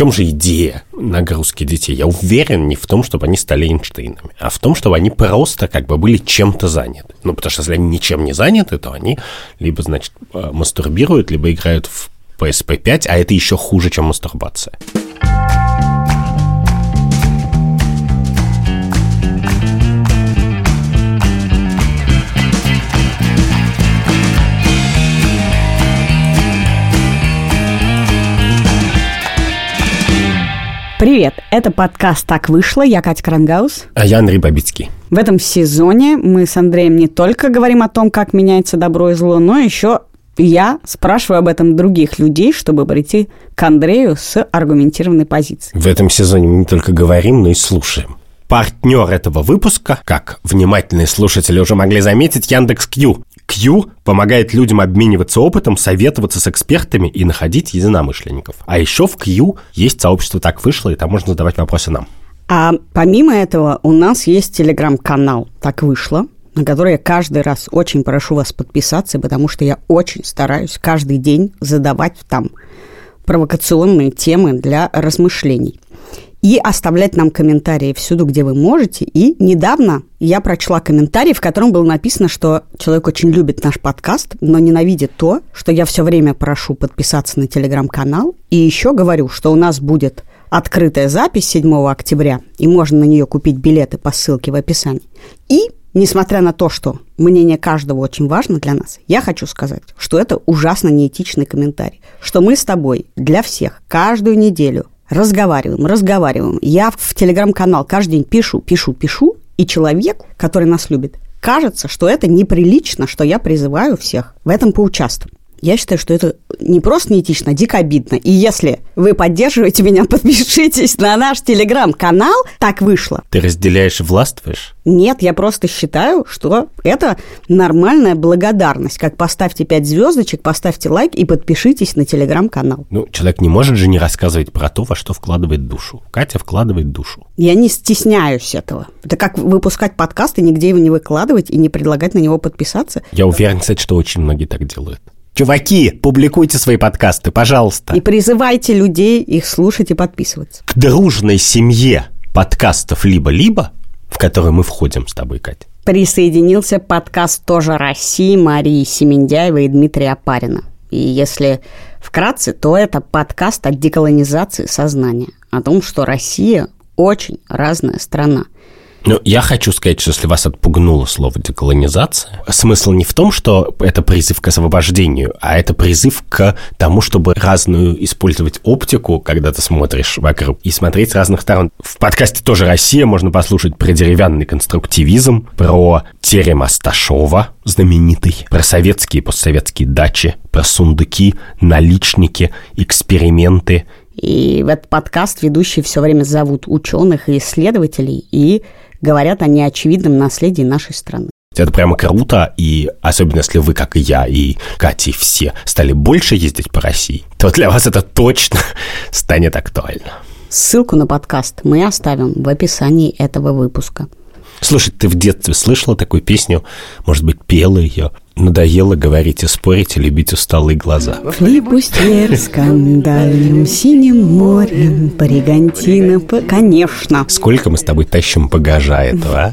чем же идея нагрузки детей? Я уверен не в том, чтобы они стали Эйнштейнами, а в том, чтобы они просто как бы были чем-то заняты. Ну, потому что если они ничем не заняты, то они либо, значит, э, мастурбируют, либо играют в PSP 5, а это еще хуже, чем мастурбация. Привет, это подкаст «Так вышло», я Катя Крангаус. А я Андрей Бабицкий. В этом сезоне мы с Андреем не только говорим о том, как меняется добро и зло, но еще я спрашиваю об этом других людей, чтобы прийти к Андрею с аргументированной позицией. В этом сезоне мы не только говорим, но и слушаем. Партнер этого выпуска, как внимательные слушатели уже могли заметить, Яндекс Кью. Q помогает людям обмениваться опытом, советоваться с экспертами и находить единомышленников. А еще в Q есть сообщество «Так вышло», и там можно задавать вопросы нам. А помимо этого у нас есть телеграм-канал «Так вышло», на который я каждый раз очень прошу вас подписаться, потому что я очень стараюсь каждый день задавать там провокационные темы для размышлений и оставлять нам комментарии всюду, где вы можете. И недавно я прочла комментарий, в котором было написано, что человек очень любит наш подкаст, но ненавидит то, что я все время прошу подписаться на телеграм-канал. И еще говорю, что у нас будет открытая запись 7 октября, и можно на нее купить билеты по ссылке в описании. И Несмотря на то, что мнение каждого очень важно для нас, я хочу сказать, что это ужасно неэтичный комментарий, что мы с тобой для всех каждую неделю разговариваем, разговариваем. Я в телеграм-канал каждый день пишу, пишу, пишу, и человек, который нас любит, кажется, что это неприлично, что я призываю всех в этом поучаствовать. Я считаю, что это не просто неэтично, а дико обидно. И если вы поддерживаете меня, подпишитесь на наш телеграм-канал. Так вышло. Ты разделяешь и властвуешь? Нет, я просто считаю, что это нормальная благодарность. Как поставьте 5 звездочек, поставьте лайк и подпишитесь на телеграм-канал. Ну, человек не может же не рассказывать про то, во что вкладывает душу. Катя вкладывает душу. Я не стесняюсь этого. Это как выпускать подкаст и нигде его не выкладывать и не предлагать на него подписаться. Я уверен, кстати, что очень многие так делают. Чуваки, публикуйте свои подкасты, пожалуйста. И призывайте людей их слушать и подписываться. К дружной семье подкастов «Либо-либо», в которую мы входим с тобой, Катя, присоединился подкаст «Тоже России» Марии Семендяевой и Дмитрия Апарина. И если вкратце, то это подкаст о деколонизации сознания, о том, что Россия очень разная страна – ну, я хочу сказать, что если вас отпугнуло слово деколонизация, смысл не в том, что это призыв к освобождению, а это призыв к тому, чтобы разную использовать оптику, когда ты смотришь вокруг, и смотреть с разных сторон. В подкасте тоже «Россия» можно послушать про деревянный конструктивизм, про терем Асташова, знаменитый, про советские и постсоветские дачи, про сундуки, наличники, эксперименты – и в этот подкаст ведущие все время зовут ученых и исследователей, и говорят о неочевидном наследии нашей страны. Это прямо круто, и особенно если вы, как и я, и Катя, все стали больше ездить по России, то для вас это точно станет актуально. Ссылку на подкаст мы оставим в описании этого выпуска. Слушай, ты в детстве слышала такую песню? Может быть, пела ее? Надоело говорить и спорить, и любить усталые глаза. В флибустере скандальным синим морем Бригантина, конечно. Сколько мы с тобой тащим багажа этого, а?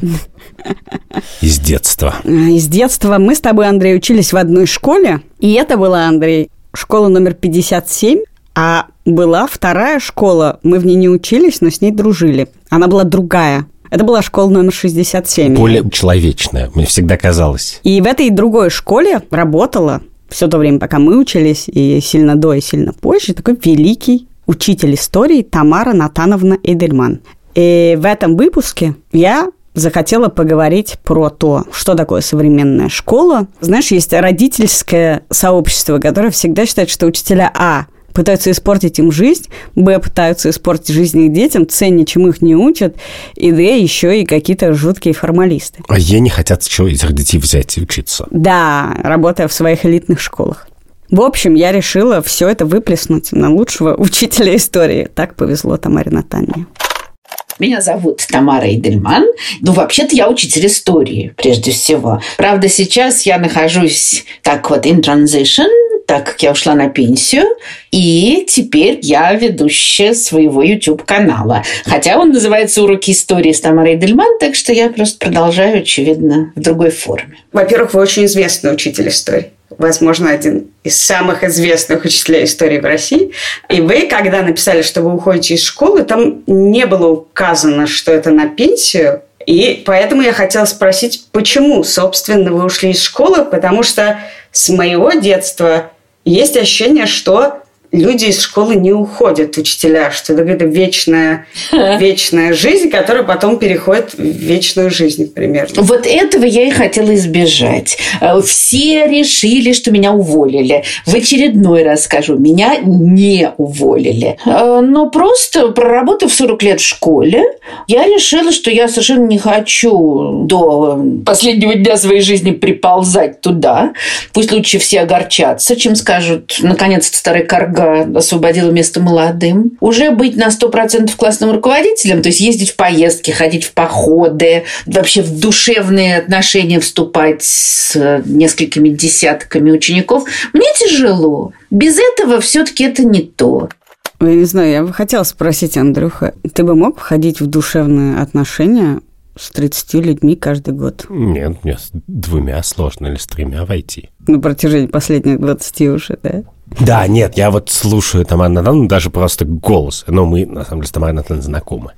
Из детства. А, из детства. Мы с тобой, Андрей, учились в одной школе. И это была, Андрей, школа номер 57. А была вторая школа. Мы в ней не учились, но с ней дружили. Она была другая. Это была школа номер 67. Более человечная, мне всегда казалось. И в этой другой школе работала все то время, пока мы учились, и сильно до, и сильно позже, такой великий учитель истории Тамара Натановна Эдельман. И в этом выпуске я захотела поговорить про то, что такое современная школа. Знаешь, есть родительское сообщество, которое всегда считает, что учителя А – пытаются испортить им жизнь, б, пытаются испортить жизнь их детям, с, ничему их не учат, и д, еще и какие-то жуткие формалисты. А я не хотят чего этих детей взять и учиться. Да, работая в своих элитных школах. В общем, я решила все это выплеснуть на лучшего учителя истории. Так повезло Тамаре Наталье. Меня зовут Тамара Идельман. Ну, вообще-то я учитель истории, прежде всего. Правда, сейчас я нахожусь так вот in transition так как я ушла на пенсию, и теперь я ведущая своего YouTube-канала. Хотя он называется «Уроки истории с Тамарой Дельман», так что я просто продолжаю, очевидно, в другой форме. Во-первых, вы очень известный учитель истории возможно, один из самых известных учителей истории в России. И вы, когда написали, что вы уходите из школы, там не было указано, что это на пенсию. И поэтому я хотела спросить, почему, собственно, вы ушли из школы? Потому что с моего детства есть ощущение, что люди из школы не уходят, учителя, что это какая-то вечная, вечная жизнь, которая потом переходит в вечную жизнь, примерно. Вот этого я и хотела избежать. Э, все решили, что меня уволили. В очередной раз скажу, меня не уволили. Э, но просто проработав 40 лет в школе, я решила, что я совершенно не хочу до последнего дня своей жизни приползать туда. Пусть лучше все огорчатся, чем скажут, наконец-то старый карга Ольга освободила место молодым. Уже быть на 100% классным руководителем, то есть ездить в поездки, ходить в походы, вообще в душевные отношения вступать с несколькими десятками учеников, мне тяжело. Без этого все-таки это не то. Я не знаю, я бы хотела спросить, Андрюха, ты бы мог входить в душевные отношения с 30 людьми каждый год? Нет, мне с двумя сложно или с тремя войти. На протяжении последних 20 уже, да? Да, нет, я вот слушаю Тамару Натановну, даже просто голос. Но мы, на самом деле, с Тамарой Натановной знакомы,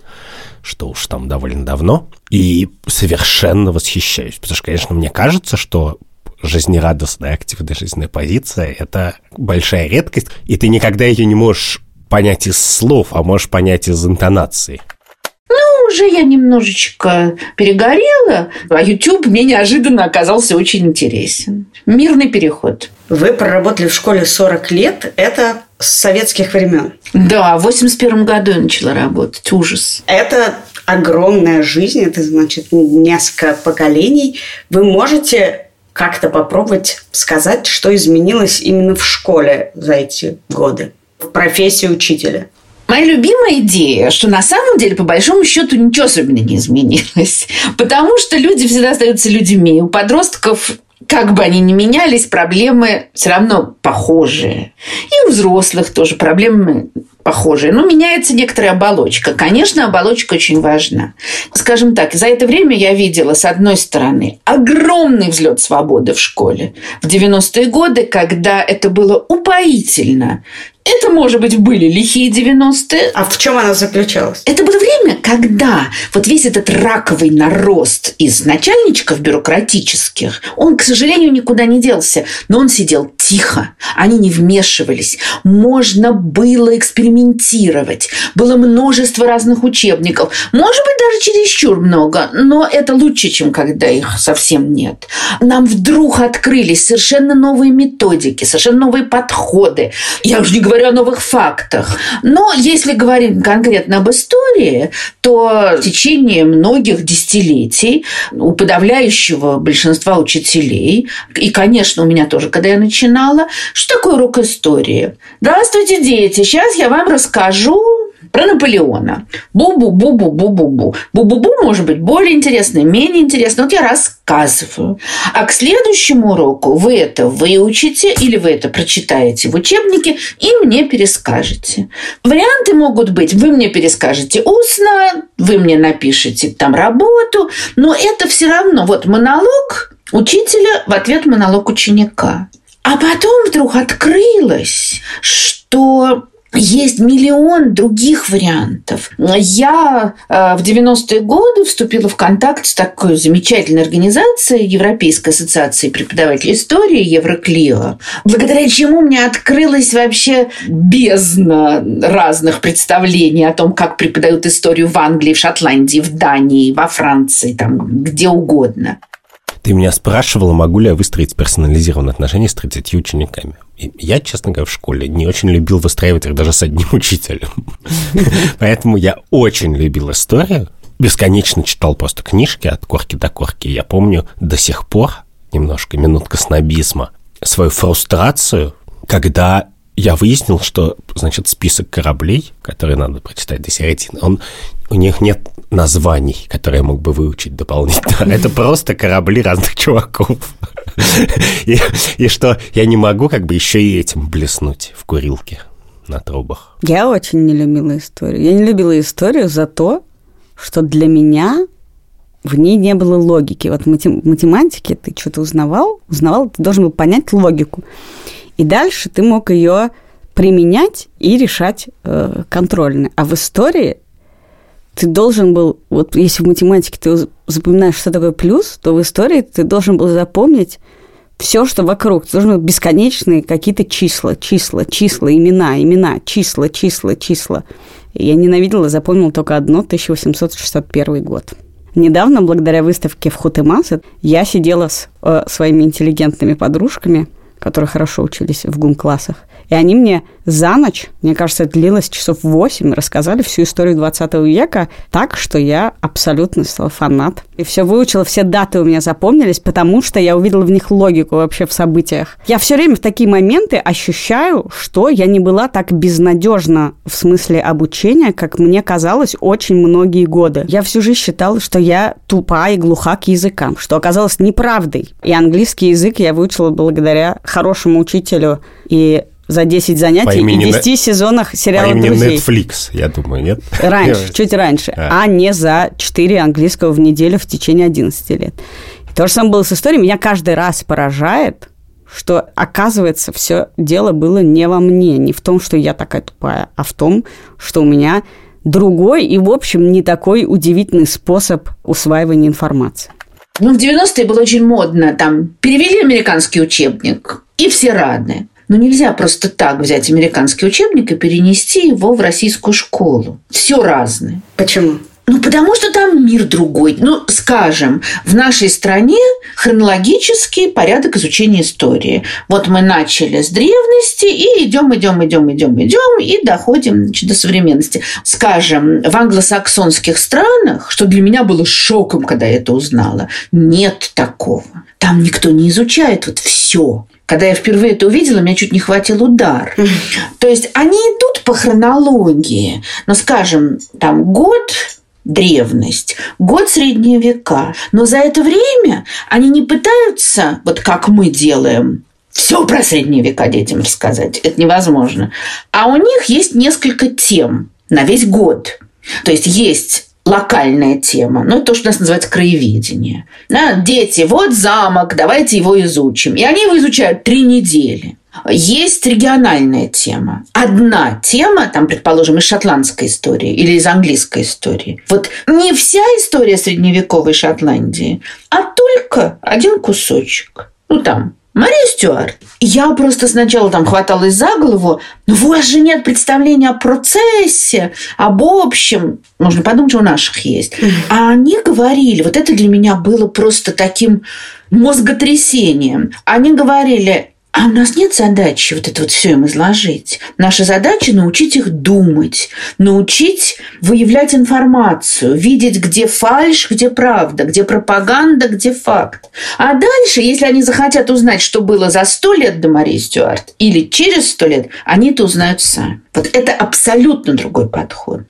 что уж там довольно давно. И совершенно восхищаюсь. Потому что, конечно, мне кажется, что жизнерадостная, активная жизненная позиция – это большая редкость, и ты никогда ее не можешь понять из слов, а можешь понять из интонации уже я немножечко перегорела, а YouTube мне неожиданно оказался очень интересен. Мирный переход. Вы проработали в школе 40 лет. Это с советских времен. Да, в 81 году я начала работать. Ужас. Это огромная жизнь, это значит несколько поколений. Вы можете как-то попробовать сказать, что изменилось именно в школе за эти годы, в профессии учителя? Моя любимая идея, что на самом деле, по большому счету, ничего особенно не изменилось. Потому что люди всегда остаются людьми. У подростков как бы они ни менялись, проблемы все равно похожие. И у взрослых тоже проблемы похожие. Но меняется некоторая оболочка. Конечно, оболочка очень важна. Скажем так, за это время я видела, с одной стороны, огромный взлет свободы в школе. В 90-е годы, когда это было упоительно это, может быть, были лихие 90-е. А в чем она заключалась? Это было время, когда вот весь этот раковый нарост из начальничков бюрократических, он, к сожалению, никуда не делся. Но он сидел тихо. Они не вмешивались. Можно было экспериментировать. Было множество разных учебников. Может быть, даже чересчур много. Но это лучше, чем когда их совсем нет. Нам вдруг открылись совершенно новые методики, совершенно новые подходы. Я уже не говорю о новых фактах. Но если говорить конкретно об истории, то в течение многих десятилетий у подавляющего большинства учителей, и, конечно, у меня тоже, когда я начинала, что такое урок истории? Здравствуйте, дети, сейчас я вам расскажу про Наполеона. Бу-бу-бу-бу-бу-бу-бу. Бу-бу-бу может быть более интересно, менее интересно. Вот я рассказываю. А к следующему уроку вы это выучите или вы это прочитаете в учебнике и мне перескажете. Варианты могут быть. Вы мне перескажете устно, вы мне напишите там работу, но это все равно вот монолог учителя в ответ монолог ученика. А потом вдруг открылось, что есть миллион других вариантов. Я э, в 90-е годы вступила в контакт с такой замечательной организацией Европейской ассоциации преподавателей истории Евроклио, благодаря чему мне открылась вообще бездна разных представлений о том, как преподают историю в Англии, в Шотландии, в Дании, во Франции, там, где угодно. Ты меня спрашивала, могу ли я выстроить персонализированные отношения с 30 учениками. Я, честно говоря, в школе не очень любил выстраивать их даже с одним учителем. Поэтому я очень любил историю, бесконечно читал просто книжки от корки до корки. Я помню до сих пор, немножко минутка снобизма, свою фрустрацию, когда я выяснил, что, значит, список кораблей, которые надо прочитать до середины, он, у них нет названий, которые я мог бы выучить дополнительно. Это просто корабли разных чуваков. И, и что я не могу как бы еще и этим блеснуть в курилке на трубах. Я очень не любила историю. Я не любила историю за то, что для меня в ней не было логики. Вот в математике ты что-то узнавал, узнавал, ты должен был понять логику. И дальше ты мог ее применять и решать э, контрольно. А в истории ты должен был, вот если в математике ты запоминаешь, что такое плюс, то в истории ты должен был запомнить все, что вокруг. Ты должен был бесконечные какие-то числа, числа, числа, имена, имена, числа, числа, числа. Я ненавидела, запомнила только одно, 1861 год. Недавно, благодаря выставке в Хутемасе, я сидела с э, своими интеллигентными подружками, которые хорошо учились в гум-классах, и они мне за ночь, мне кажется, это длилось часов 8, рассказали всю историю 20 века так, что я абсолютно стала фанат. И все выучила, все даты у меня запомнились, потому что я увидела в них логику вообще в событиях. Я все время в такие моменты ощущаю, что я не была так безнадежна в смысле обучения, как мне казалось очень многие годы. Я всю жизнь считала, что я тупа и глуха к языкам, что оказалось неправдой. И английский язык я выучила благодаря хорошему учителю и за 10 занятий и 10 не... сезонах сериала по имени «Друзей». Netflix, я думаю, нет? Раньше, чуть раньше. А. а не за 4 английского в неделю в течение 11 лет. И то же самое было с историей. Меня каждый раз поражает, что, оказывается, все дело было не во мне, не в том, что я такая тупая, а в том, что у меня другой и, в общем, не такой удивительный способ усваивания информации. Ну, в 90-е было очень модно. Там перевели американский учебник, и все рады. Но нельзя просто так взять американский учебник и перенести его в российскую школу. Все разное. Почему? Ну, потому что там мир другой. Ну, скажем, в нашей стране хронологический порядок изучения истории. Вот мы начали с древности и идем, идем, идем, идем, идем и доходим значит, до современности. Скажем, в англосаксонских странах, что для меня было шоком, когда я это узнала, нет такого. Там никто не изучает вот все. Когда я впервые это увидела, меня чуть не хватил удар. То есть они идут по хронологии. Но, скажем, там год древность, год средние века. Но за это время они не пытаются, вот как мы делаем, все про средние века детям рассказать. Это невозможно. А у них есть несколько тем на весь год. То есть есть локальная тема. Ну, то, что у нас называется краеведение. Да, дети, вот замок, давайте его изучим. И они его изучают три недели. Есть региональная тема. Одна тема, там, предположим, из шотландской истории или из английской истории. Вот не вся история средневековой Шотландии, а только один кусочек. Ну, там, Мария Стюарт. Я просто сначала там хваталась за голову. Но у вас же нет представления о процессе, об общем. Можно подумать, что у наших есть. А они говорили, вот это для меня было просто таким мозготрясением. Они говорили, а у нас нет задачи вот это вот все им изложить. Наша задача научить их думать, научить выявлять информацию, видеть, где фальш, где правда, где пропаганда, где факт. А дальше, если они захотят узнать, что было за сто лет до Марии Стюарт или через сто лет, они это узнают сами. Вот это абсолютно другой подход.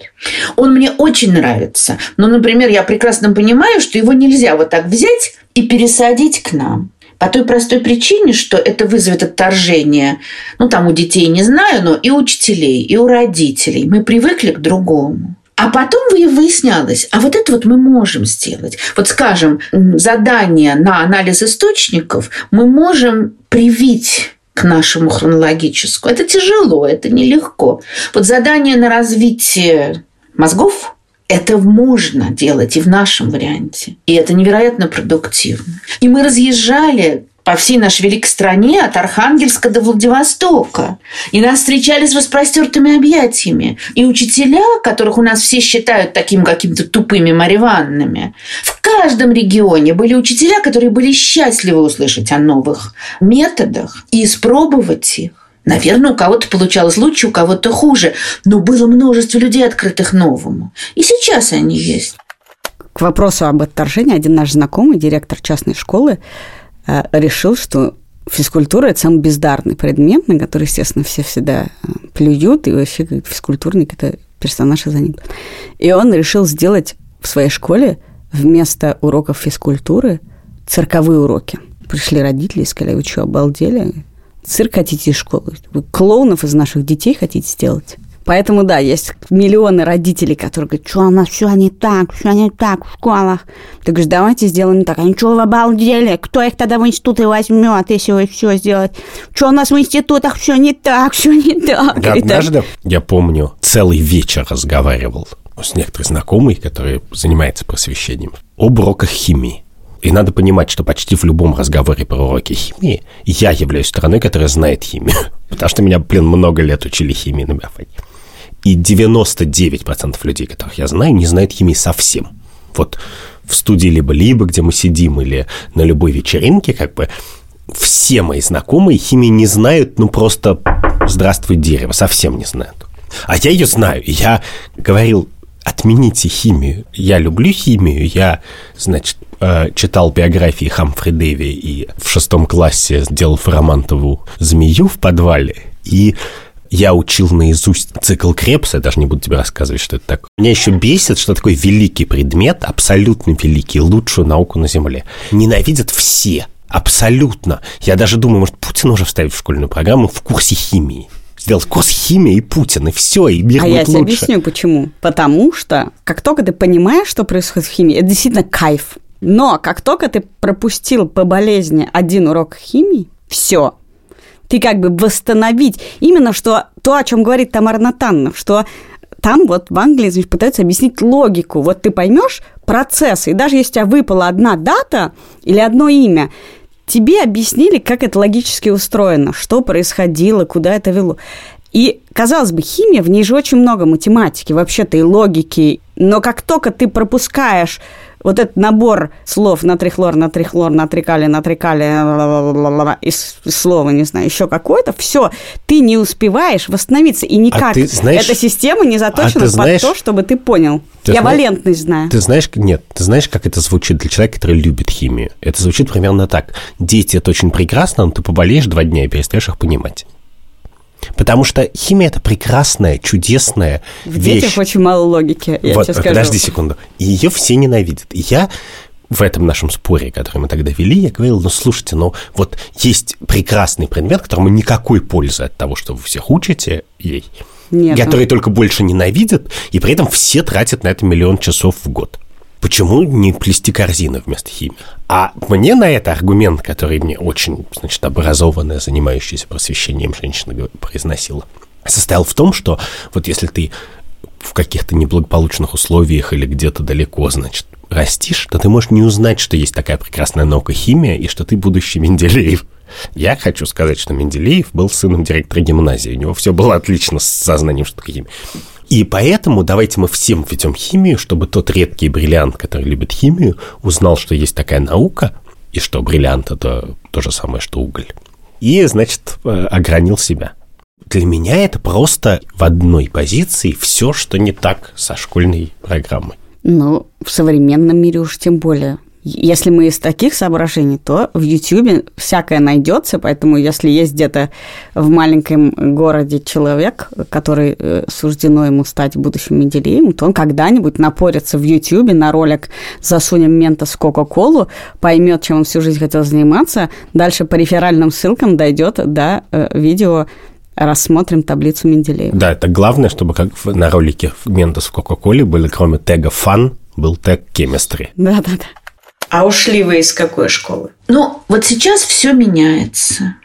Он мне очень нравится. Но, например, я прекрасно понимаю, что его нельзя вот так взять и пересадить к нам. По той простой причине, что это вызовет отторжение, ну, там у детей не знаю, но и у учителей, и у родителей. Мы привыкли к другому. А потом выяснялось, а вот это вот мы можем сделать. Вот скажем, задание на анализ источников мы можем привить к нашему хронологическому. Это тяжело, это нелегко. Вот задание на развитие мозгов это можно делать и в нашем варианте. И это невероятно продуктивно. И мы разъезжали по всей нашей великой стране от Архангельска до Владивостока. И нас встречали с распростертыми объятиями. И учителя, которых у нас все считают такими какими-то тупыми мариванными, в каждом регионе были учителя, которые были счастливы услышать о новых методах и испробовать их. Наверное, у кого-то получалось лучше, у кого-то хуже, но было множество людей, открытых новому. И сейчас они есть. К вопросу об отторжении один наш знакомый, директор частной школы, э, решил, что физкультура – это самый бездарный предмет, на который, естественно, все всегда э, плюют, и вообще физкультурник – это персонаж из анекдота. И он решил сделать в своей школе вместо уроков физкультуры цирковые уроки – пришли родители и сказали, вы что, обалдели? Цирк хотите из школы? Вы клоунов из наших детей хотите сделать? Поэтому, да, есть миллионы родителей, которые говорят, что у нас все не так, все не так в школах. Ты говоришь, давайте сделаем так. Они что, вы обалдели? Кто их тогда в институты возьмет, если вы все сделать? Что у нас в институтах все не так, все не так? Однажды, я помню, целый вечер разговаривал с некоторой знакомой, которая занимается просвещением, об уроках химии. И надо понимать, что почти в любом разговоре про уроки химии я являюсь стороной, которая знает химию. Потому что меня, блин, много лет учили химии на биофаке. И 99% людей, которых я знаю, не знают химии совсем. Вот в студии либо-либо, где мы сидим, или на любой вечеринке, как бы все мои знакомые химии не знают, ну просто «Здравствуй, дерево», совсем не знают. А я ее знаю. Я говорил, отмените химию. Я люблю химию. Я, значит, э, читал биографии Хамфри Дэви и в шестом классе сделал Фарамантову змею в подвале. И я учил наизусть цикл Крепса, я даже не буду тебе рассказывать, что это такое. Меня еще бесит, что такой великий предмет, абсолютно великий, лучшую науку на Земле, ненавидят все. Абсолютно. Я даже думаю, может, Путин уже вставить в школьную программу в курсе химии сделать курс химии и Путин, и все, и мир а будет я тебе лучше. объясню, почему. Потому что, как только ты понимаешь, что происходит в химии, это действительно кайф. Но как только ты пропустил по болезни один урок химии, все, ты как бы восстановить именно что то, о чем говорит Тамара Натанна, что там вот в Англии значит, пытаются объяснить логику. Вот ты поймешь процесс, и даже если у тебя выпала одна дата или одно имя, тебе объяснили, как это логически устроено, что происходило, куда это вело. И, казалось бы, химия, в ней же очень много математики, вообще-то и логики. Но как только ты пропускаешь вот этот набор слов натрихлор, натрихлор, натрикали, натрикали, и слова, не знаю, еще какое-то, все, ты не успеваешь восстановиться, и никак а знаешь, эта система не заточена а знаешь, под то, чтобы ты понял. Ты Я знаешь, валентность знаю. Ты знаешь, нет, ты знаешь, как это звучит для человека, который любит химию? Это звучит примерно так. Дети – это очень прекрасно, но ты поболеешь два дня и перестаешь их понимать. Потому что химия это прекрасная, чудесная В вещь. детях очень мало логики, я вот, тебе скажу. подожди секунду. Ее все ненавидят. И я в этом нашем споре, который мы тогда вели, я говорил, ну, слушайте, ну, вот есть прекрасный предмет, которому никакой пользы от того, что вы всех учите ей, Нет, который только больше ненавидят, и при этом все тратят на это миллион часов в год. Почему не плести корзины вместо химии? А мне на это аргумент, который мне очень, значит, образованная, занимающаяся просвещением женщина произносила, состоял в том, что вот если ты в каких-то неблагополучных условиях или где-то далеко, значит, растишь, то ты можешь не узнать, что есть такая прекрасная наука химия и что ты будущий Менделеев. Я хочу сказать, что Менделеев был сыном директора гимназии. У него все было отлично с сознанием, что такое химия. И поэтому давайте мы всем введем химию, чтобы тот редкий бриллиант, который любит химию, узнал, что есть такая наука, и что бриллиант – это то же самое, что уголь. И, значит, э, огранил себя. Для меня это просто в одной позиции все, что не так со школьной программой. Ну, в современном мире уж тем более. Если мы из таких соображений, то в Ютьюбе всякое найдется, поэтому если есть где-то в маленьком городе человек, который э, суждено ему стать будущим Менделеевым, то он когда-нибудь напорится в Ютьюбе на ролик «Засунем мента с Кока-Колу», поймет, чем он всю жизнь хотел заниматься, дальше по реферальным ссылкам дойдет до э, видео рассмотрим таблицу Менделеева. Да, это главное, чтобы как на ролике Ментос в Кока-Коле были, кроме тега «фан», был тег «chemistry». Да-да-да. А ушли вы из какой школы? Ну, вот сейчас все меняется.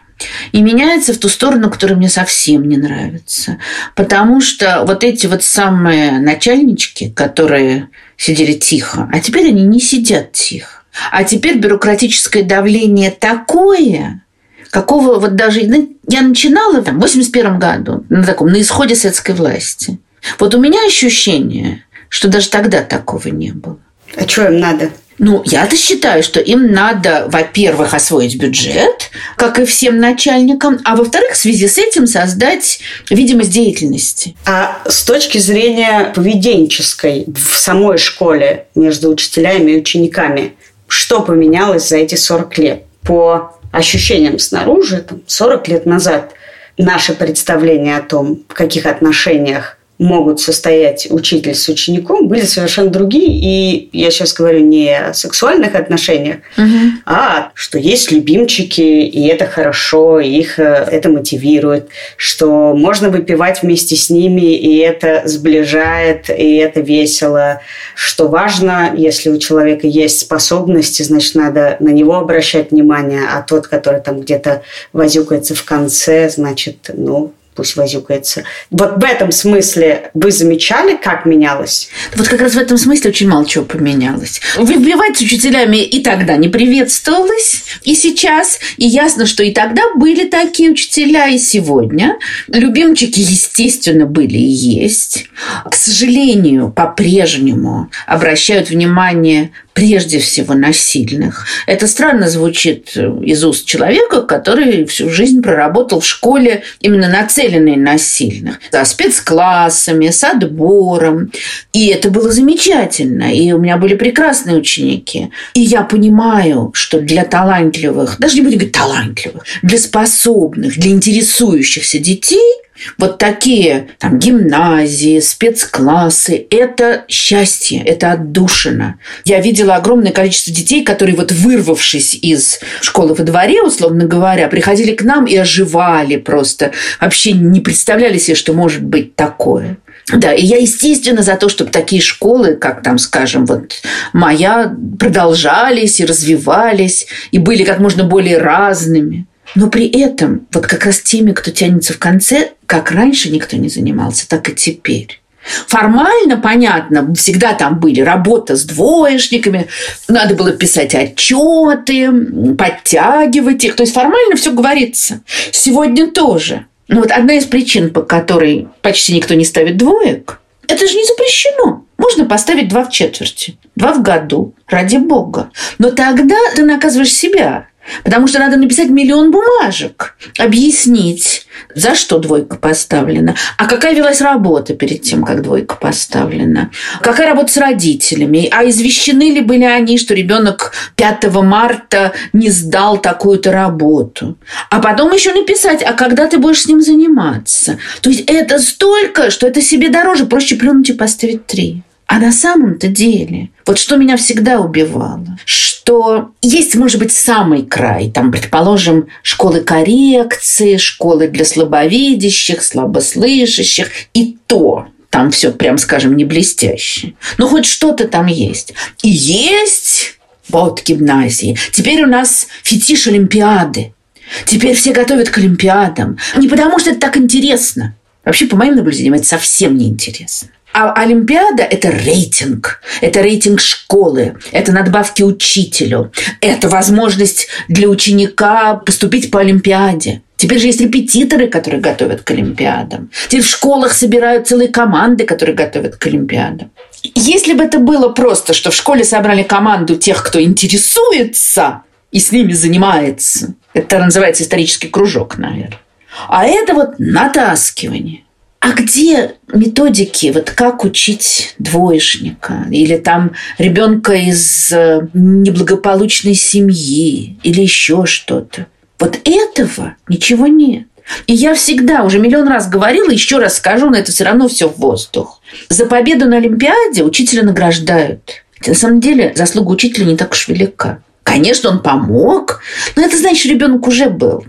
И меняется в ту сторону, которая мне совсем не нравится. Потому что вот эти вот самые начальнички, которые сидели тихо, а теперь они не сидят тихо. А теперь бюрократическое давление такое, какого вот даже... Ну, я начинала в 81 году на таком, на исходе советской власти. Вот у меня ощущение, что даже тогда такого не было. А что им надо? Ну, я-то считаю, что им надо, во-первых, освоить бюджет, как и всем начальникам, а во-вторых, в связи с этим создать видимость деятельности. А с точки зрения поведенческой в самой школе между учителями и учениками, что поменялось за эти 40 лет? По ощущениям снаружи, там, 40 лет назад наше представление о том, в каких отношениях могут состоять учитель с учеником, были совершенно другие. И я сейчас говорю не о сексуальных отношениях, угу. а что есть любимчики, и это хорошо, и их э, это мотивирует, что можно выпивать вместе с ними, и это сближает, и это весело. Что важно, если у человека есть способности, значит, надо на него обращать внимание, а тот, который там где-то возюкается в конце, значит, ну, пусть возюкается. Вот в этом смысле вы замечали, как менялось? Вот как раз в этом смысле очень мало чего поменялось. Выбивать с учителями и тогда не приветствовалось, и сейчас. И ясно, что и тогда были такие учителя, и сегодня. Любимчики, естественно, были и есть. К сожалению, по-прежнему обращают внимание прежде всего насильных. Это странно звучит из уст человека, который всю жизнь проработал в школе именно нацеленной на сильных. За спецклассами, с отбором. И это было замечательно. И у меня были прекрасные ученики. И я понимаю, что для талантливых, даже не будем говорить талантливых, для способных, для интересующихся детей – вот такие там гимназии, спецклассы – это счастье, это отдушина. Я видела огромное количество детей, которые вот вырвавшись из школы во дворе, условно говоря, приходили к нам и оживали просто. Вообще не представляли себе, что может быть такое. Да, и я, естественно, за то, чтобы такие школы, как там, скажем, вот моя, продолжались и развивались, и были как можно более разными. Но при этом вот как раз теми, кто тянется в конце, как раньше никто не занимался, так и теперь. Формально, понятно, всегда там были работа с двоечниками, надо было писать отчеты, подтягивать их. То есть формально все говорится. Сегодня тоже. Ну вот одна из причин, по которой почти никто не ставит двоек, это же не запрещено. Можно поставить два в четверти, два в году, ради бога. Но тогда ты наказываешь себя. Потому что надо написать миллион бумажек, объяснить, за что двойка поставлена, а какая велась работа перед тем, как двойка поставлена, какая работа с родителями, а извещены ли были они, что ребенок 5 марта не сдал такую-то работу. А потом еще написать, а когда ты будешь с ним заниматься. То есть это столько, что это себе дороже, проще плюнуть и поставить три. А на самом-то деле, вот что меня всегда убивало, что есть, может быть, самый край, там, предположим, школы коррекции, школы для слабовидящих, слабослышащих, и то там все, прям скажем, не блестяще. Но хоть что-то там есть. И есть вот гимназии. Теперь у нас фетиш Олимпиады. Теперь все готовят к Олимпиадам. Не потому, что это так интересно. Вообще, по моим наблюдениям, это совсем не интересно. А Олимпиада – это рейтинг. Это рейтинг школы. Это надбавки учителю. Это возможность для ученика поступить по Олимпиаде. Теперь же есть репетиторы, которые готовят к Олимпиадам. Теперь в школах собирают целые команды, которые готовят к Олимпиадам. Если бы это было просто, что в школе собрали команду тех, кто интересуется и с ними занимается, это называется исторический кружок, наверное. А это вот натаскивание. А где методики, вот как учить двоечника или там ребенка из э, неблагополучной семьи или еще что-то? Вот этого ничего нет. И я всегда, уже миллион раз говорила, еще раз скажу, но это все равно все в воздух. За победу на Олимпиаде учителя награждают. На самом деле заслуга учителя не так уж велика. Конечно, он помог, но это значит, ребенок уже был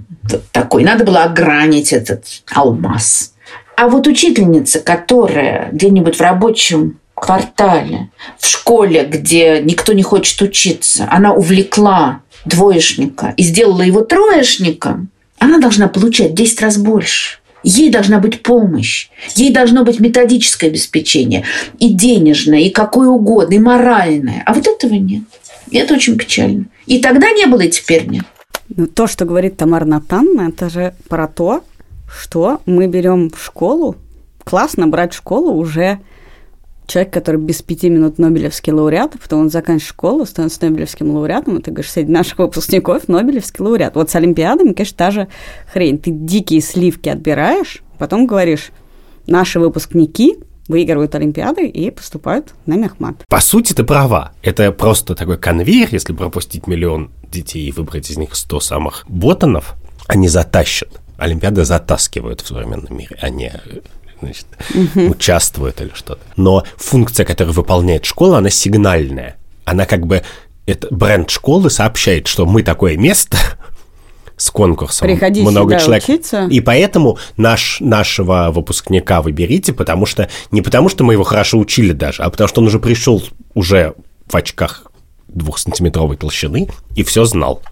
такой. Надо было огранить этот алмаз. А вот учительница, которая где-нибудь в рабочем квартале, в школе, где никто не хочет учиться, она увлекла двоечника и сделала его троечником, она должна получать 10 раз больше. Ей должна быть помощь, ей должно быть методическое обеспечение, и денежное, и какое угодно, и моральное. А вот этого нет. И это очень печально. И тогда не было, и теперь нет. То, что говорит Тамара Натанна, это же про то, что мы берем в школу, классно брать в школу уже человек, который без пяти минут Нобелевский лауреат, а потом он заканчивает школу, становится Нобелевским лауреатом, и ты говоришь, среди наших выпускников Нобелевский лауреат. Вот с Олимпиадами, конечно, та же хрень. Ты дикие сливки отбираешь, потом говоришь, наши выпускники выигрывают Олимпиады и поступают на мехмат. По сути, ты права. Это просто такой конвейер, если пропустить миллион детей и выбрать из них 100 самых ботанов, они затащат Олимпиады затаскивают в современном мире, а не значит, угу. участвует или что-то. Но функция, которую выполняет школа, она сигнальная. Она как бы это бренд школы сообщает, что мы такое место, с конкурсом. Приходите много сюда человек. Учиться. И поэтому наш, нашего выпускника выберите, потому что не потому, что мы его хорошо учили даже, а потому что он уже пришел уже в очках двухсантиметровой толщины и все знал.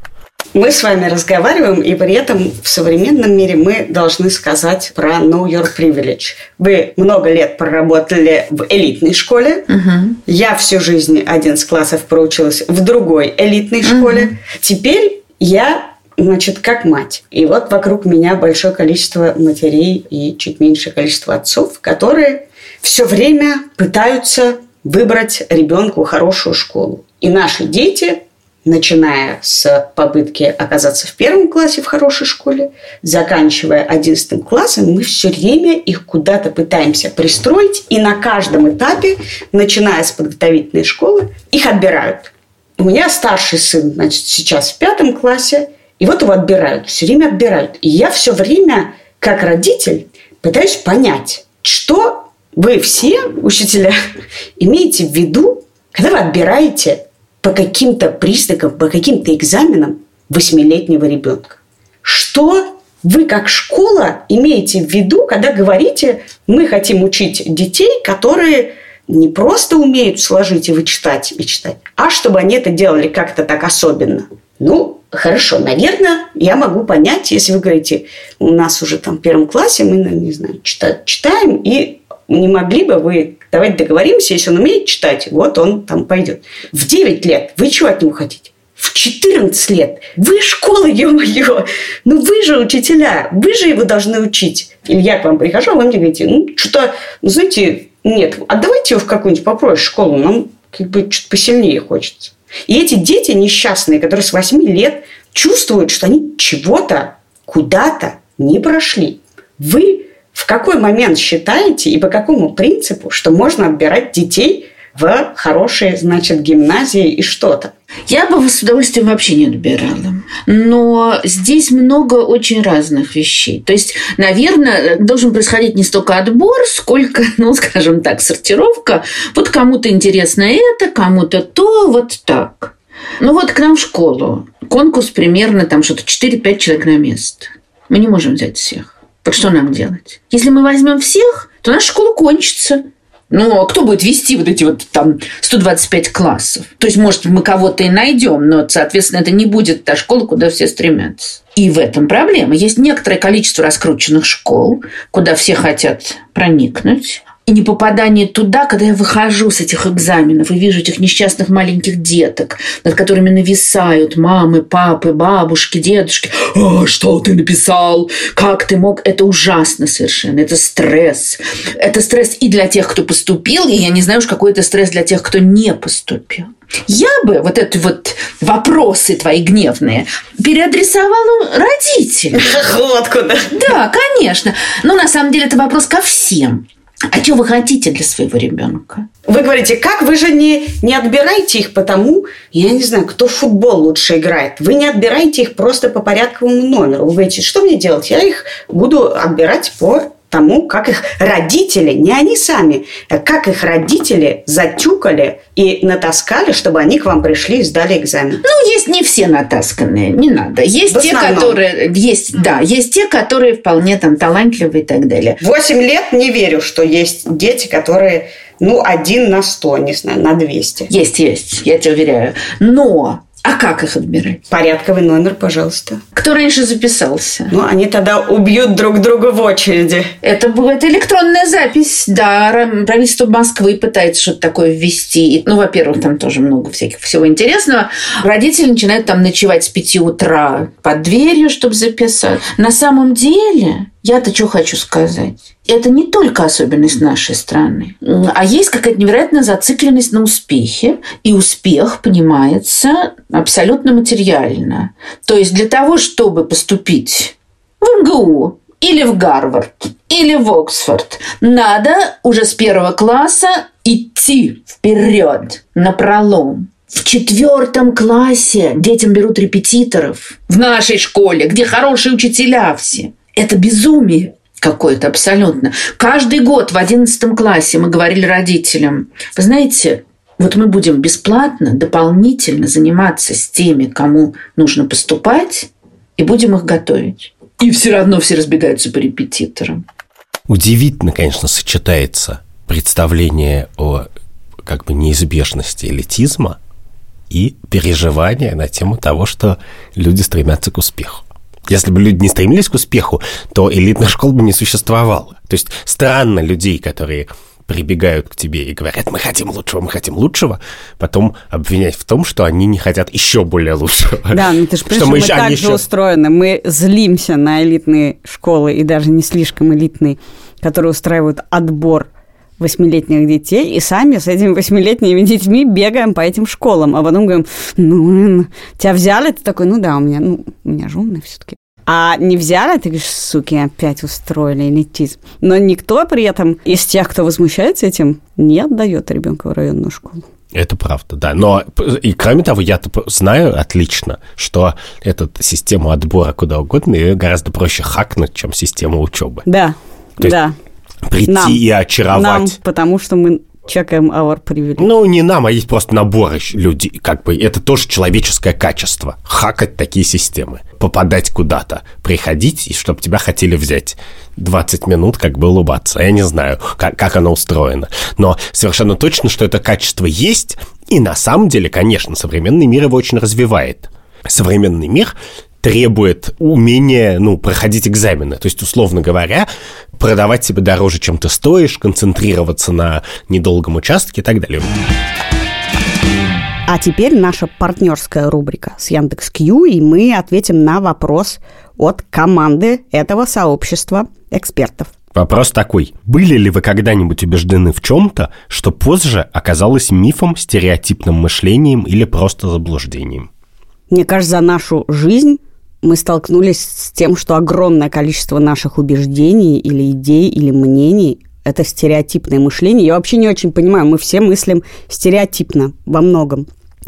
Мы с вами разговариваем, и при этом в современном мире мы должны сказать про Know Your Privilege. Вы много лет проработали в элитной школе. Угу. Я всю жизнь один из классов проучилась в другой элитной школе. Угу. Теперь я значит, как мать. И вот вокруг меня большое количество матерей и чуть меньшее количество отцов, которые все время пытаются выбрать ребенку хорошую школу. И наши дети, начиная с попытки оказаться в первом классе в хорошей школе, заканчивая одиннадцатым классом, мы все время их куда-то пытаемся пристроить, и на каждом этапе, начиная с подготовительной школы, их отбирают. У меня старший сын, значит, сейчас в пятом классе, и вот его отбирают, все время отбирают. И я все время, как родитель, пытаюсь понять, что вы все, учителя, имеете в виду, когда вы отбираете по каким-то признакам, по каким-то экзаменам восьмилетнего ребенка. Что вы как школа имеете в виду, когда говорите, мы хотим учить детей, которые не просто умеют сложить и вычитать и читать, а чтобы они это делали как-то так особенно. Ну, хорошо, наверное, я могу понять, если вы говорите, у нас уже там в первом классе мы, не знаю, читаем, и не могли бы вы, давайте договоримся, если он умеет читать, вот он там пойдет. В 9 лет вы чего от него хотите? В 14 лет. Вы школа, ё-моё. Ну вы же учителя, вы же его должны учить. Или я к вам прихожу, а вы мне говорите, ну что-то, ну знаете, нет, отдавайте его в какую-нибудь попроще школу, нам как бы что-то посильнее хочется. И эти дети несчастные, которые с 8 лет чувствуют, что они чего-то куда-то не прошли. Вы в какой момент считаете и по какому принципу, что можно отбирать детей в хорошие, значит, гимназии и что-то? Я бы с удовольствием вообще не отбирала. Но здесь много очень разных вещей. То есть, наверное, должен происходить не столько отбор, сколько, ну, скажем так, сортировка. Вот кому-то интересно это, кому-то то, вот так. Ну вот к нам в школу. Конкурс примерно там что-то 4-5 человек на место. Мы не можем взять всех. Вот что нам делать? Если мы возьмем всех, то наша школа кончится. Ну, а кто будет вести вот эти вот там 125 классов? То есть, может, мы кого-то и найдем, но, соответственно, это не будет та школа, куда все стремятся. И в этом проблема. Есть некоторое количество раскрученных школ, куда все хотят проникнуть, и не попадание туда, когда я выхожу с этих экзаменов и вижу этих несчастных маленьких деток, над которыми нависают мамы, папы, бабушки, дедушки. «А, что ты написал? Как ты мог?» Это ужасно совершенно. Это стресс. Это стресс и для тех, кто поступил, и я не знаю уж, какой это стресс для тех, кто не поступил. Я бы вот эти вот вопросы твои гневные переадресовала родителям. Вот куда. Да, конечно. Но на самом деле это вопрос ко всем. А что вы хотите для своего ребенка? Вы говорите, как вы же не, не отбираете их потому, я не знаю, кто в футбол лучше играет. Вы не отбираете их просто по порядковому номеру. Вы говорите, что мне делать? Я их буду отбирать по тому, как их родители, не они сами, а как их родители затюкали и натаскали, чтобы они к вам пришли и сдали экзамен. Ну, есть не все натасканные, не надо. Есть те, которые... Есть, да, есть те, которые вполне там талантливые и так далее. Восемь лет не верю, что есть дети, которые ну, один на сто, не знаю, на 200. Есть, есть, я тебе уверяю. Но а как их отбирать? Порядковый номер, пожалуйста. Кто раньше записался? Ну, они тогда убьют друг друга в очереди. Это будет электронная запись. Да, правительство Москвы пытается что-то такое ввести. Ну, во-первых, там тоже много всяких всего интересного. Родители начинают там ночевать с 5 утра под дверью, чтобы записать. На самом деле, я-то что хочу сказать? это не только особенность нашей страны, а есть какая-то невероятная зацикленность на успехе, и успех понимается абсолютно материально. То есть для того, чтобы поступить в МГУ или в Гарвард, или в Оксфорд, надо уже с первого класса идти вперед, на пролом. В четвертом классе детям берут репетиторов в нашей школе, где хорошие учителя все. Это безумие какое-то абсолютно. Каждый год в одиннадцатом классе мы говорили родителям, вы знаете, вот мы будем бесплатно, дополнительно заниматься с теми, кому нужно поступать, и будем их готовить. И все равно все разбегаются по репетиторам. Удивительно, конечно, сочетается представление о как бы неизбежности элитизма и переживания на тему того, что люди стремятся к успеху. Если бы люди не стремились к успеху, то элитных школ бы не существовало. То есть странно людей, которые прибегают к тебе и говорят, мы хотим лучшего, мы хотим лучшего, потом обвинять в том, что они не хотят еще более лучшего. Да, ну ты же что мы, мы так еще... же устроены. Мы злимся на элитные школы и даже не слишком элитные, которые устраивают отбор восьмилетних детей, и сами с этими восьмилетними детьми бегаем по этим школам, а потом говорим, ну, тебя взяли, ты такой, ну да, у меня, ну, у меня же умный все-таки. А не взяли, ты говоришь, суки, опять устроили элитизм. Но никто при этом из тех, кто возмущается этим, не отдает ребенка в районную школу. Это правда, да. Но и кроме того, я знаю отлично, что эту систему отбора куда угодно ее гораздо проще хакнуть, чем систему учебы. Да, То да. Прийти нам, и очаровать. Нам, потому что мы чекаем our привилегии. Ну, не нам, а есть просто набор людей. Как бы это тоже человеческое качество. Хакать такие системы. Попадать куда-то. Приходить, и чтобы тебя хотели взять. 20 минут как бы улыбаться. Я не знаю, как, как оно устроено. Но совершенно точно, что это качество есть. И на самом деле, конечно, современный мир его очень развивает. Современный мир требует умения, ну, проходить экзамены. То есть, условно говоря, продавать себе дороже, чем ты стоишь, концентрироваться на недолгом участке и так далее. А теперь наша партнерская рубрика с Яндекс.Кью, и мы ответим на вопрос от команды этого сообщества экспертов. Вопрос такой. Были ли вы когда-нибудь убеждены в чем-то, что позже оказалось мифом, стереотипным мышлением или просто заблуждением? Мне кажется, за нашу жизнь мы столкнулись с тем, что огромное количество наших убеждений или идей или мнений – это стереотипное мышление. Я вообще не очень понимаю, мы все мыслим стереотипно во многом.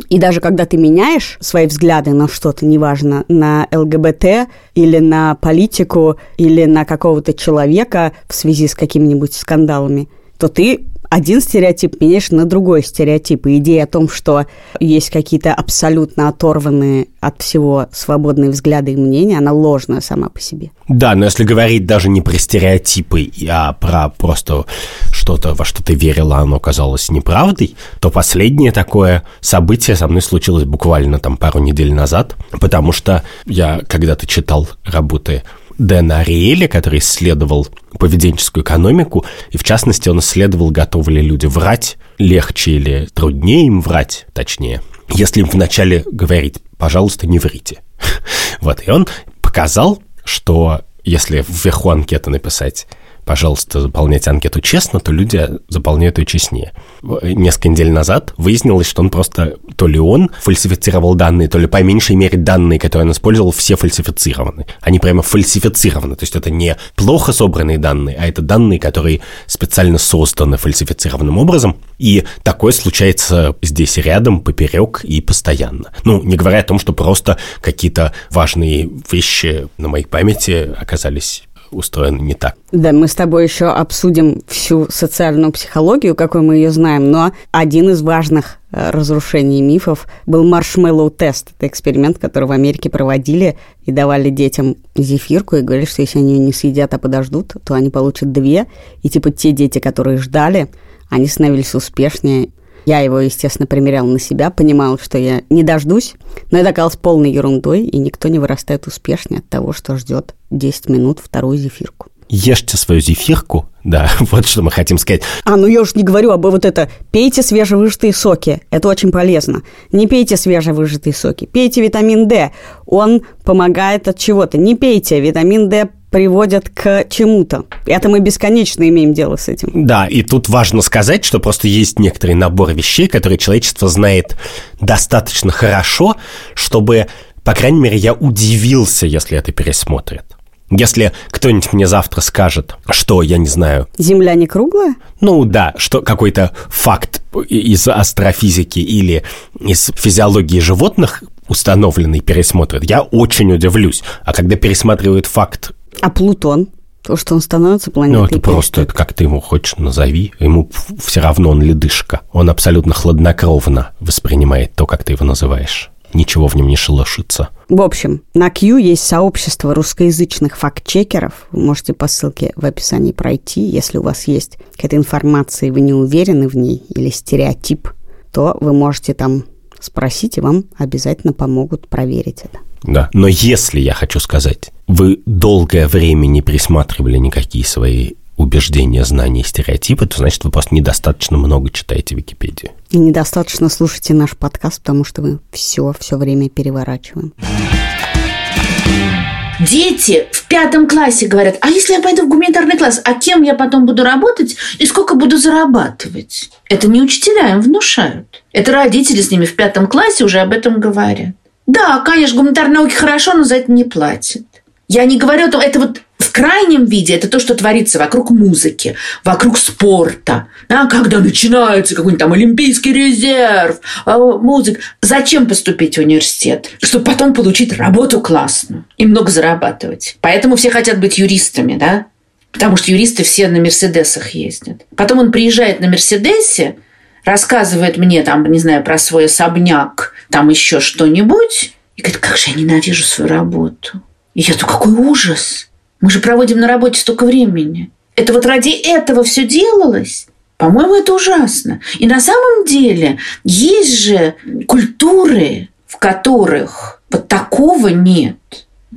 И даже когда ты меняешь свои взгляды на что-то, неважно, на ЛГБТ или на политику или на какого-то человека в связи с какими-нибудь скандалами, то ты один стереотип меняешь на другой стереотип. И идея о том, что есть какие-то абсолютно оторванные от всего свободные взгляды и мнения, она ложная сама по себе. Да, но если говорить даже не про стереотипы, а про просто что-то, во что ты верила, оно казалось неправдой, то последнее такое событие со мной случилось буквально там пару недель назад, потому что я когда-то читал работы Дэна Ариэля, который исследовал поведенческую экономику, и в частности он исследовал, готовы ли люди врать, легче или труднее им врать, точнее, если им вначале говорить, пожалуйста, не врите. Вот, и он показал, что если вверху анкеты написать пожалуйста, заполняйте анкету честно, то люди заполняют ее честнее. Несколько недель назад выяснилось, что он просто, то ли он фальсифицировал данные, то ли по меньшей мере данные, которые он использовал, все фальсифицированы. Они прямо фальсифицированы. То есть это не плохо собранные данные, а это данные, которые специально созданы фальсифицированным образом. И такое случается здесь рядом, поперек и постоянно. Ну, не говоря о том, что просто какие-то важные вещи на моей памяти оказались устроена не так. Да, мы с тобой еще обсудим всю социальную психологию, какой мы ее знаем, но один из важных э, разрушений мифов был маршмеллоу-тест. Это эксперимент, который в Америке проводили и давали детям зефирку и говорили, что если они ее не съедят, а подождут, то они получат две. И типа те дети, которые ждали, они становились успешнее я его, естественно, примеряла на себя, понимала, что я не дождусь, но это оказалось полной ерундой, и никто не вырастает успешнее от того, что ждет 10 минут вторую зефирку. Ешьте свою зефирку, да, вот что мы хотим сказать. А, ну я уж не говорю об вот это. Пейте свежевыжатые соки, это очень полезно. Не пейте свежевыжатые соки, пейте витамин D, он помогает от чего-то. Не пейте, витамин D приводят к чему-то. Это мы бесконечно имеем дело с этим. Да, и тут важно сказать, что просто есть некоторый набор вещей, которые человечество знает достаточно хорошо, чтобы, по крайней мере, я удивился, если это пересмотрит. Если кто-нибудь мне завтра скажет, что, я не знаю... Земля не круглая? Ну да, что какой-то факт из астрофизики или из физиологии животных установленный пересмотрит, я очень удивлюсь. А когда пересматривают факт а Плутон? То, что он становится планетой. Ну, это просто, это как ты ему хочешь назови. Ему все равно он ледышка. Он абсолютно хладнокровно воспринимает то, как ты его называешь. Ничего в нем не шелошится. В общем, на Q есть сообщество русскоязычных факт-чекеров. Вы можете по ссылке в описании пройти. Если у вас есть какая-то информация, и вы не уверены в ней, или стереотип, то вы можете там спросить, и вам обязательно помогут проверить это. Да, но если я хочу сказать, вы долгое время не присматривали никакие свои убеждения, знания, стереотипы, то значит вы просто недостаточно много читаете Википедию. И недостаточно слушаете наш подкаст, потому что мы все, все время переворачиваем. Дети в пятом классе говорят, а если я пойду в гуманитарный класс, а кем я потом буду работать и сколько буду зарабатывать? Это не учителя им внушают. Это родители с ними в пятом классе уже об этом говорят. Да, конечно, гуманитарные науки хорошо, но за это не платят. Я не говорю это вот в крайнем виде это то, что творится вокруг музыки, вокруг спорта. Да, когда начинается какой-нибудь там олимпийский резерв, а, музыка. Зачем поступить в университет? Чтобы потом получить работу классную и много зарабатывать. Поэтому все хотят быть юристами, да? Потому что юристы все на Мерседесах ездят. Потом он приезжает на Мерседесе, рассказывает мне там, не знаю, про свой особняк, там еще что-нибудь, и говорит, как же я ненавижу свою работу. И я думаю, какой ужас. Мы же проводим на работе столько времени. Это вот ради этого все делалось. По-моему, это ужасно. И на самом деле есть же культуры, в которых вот такого нет.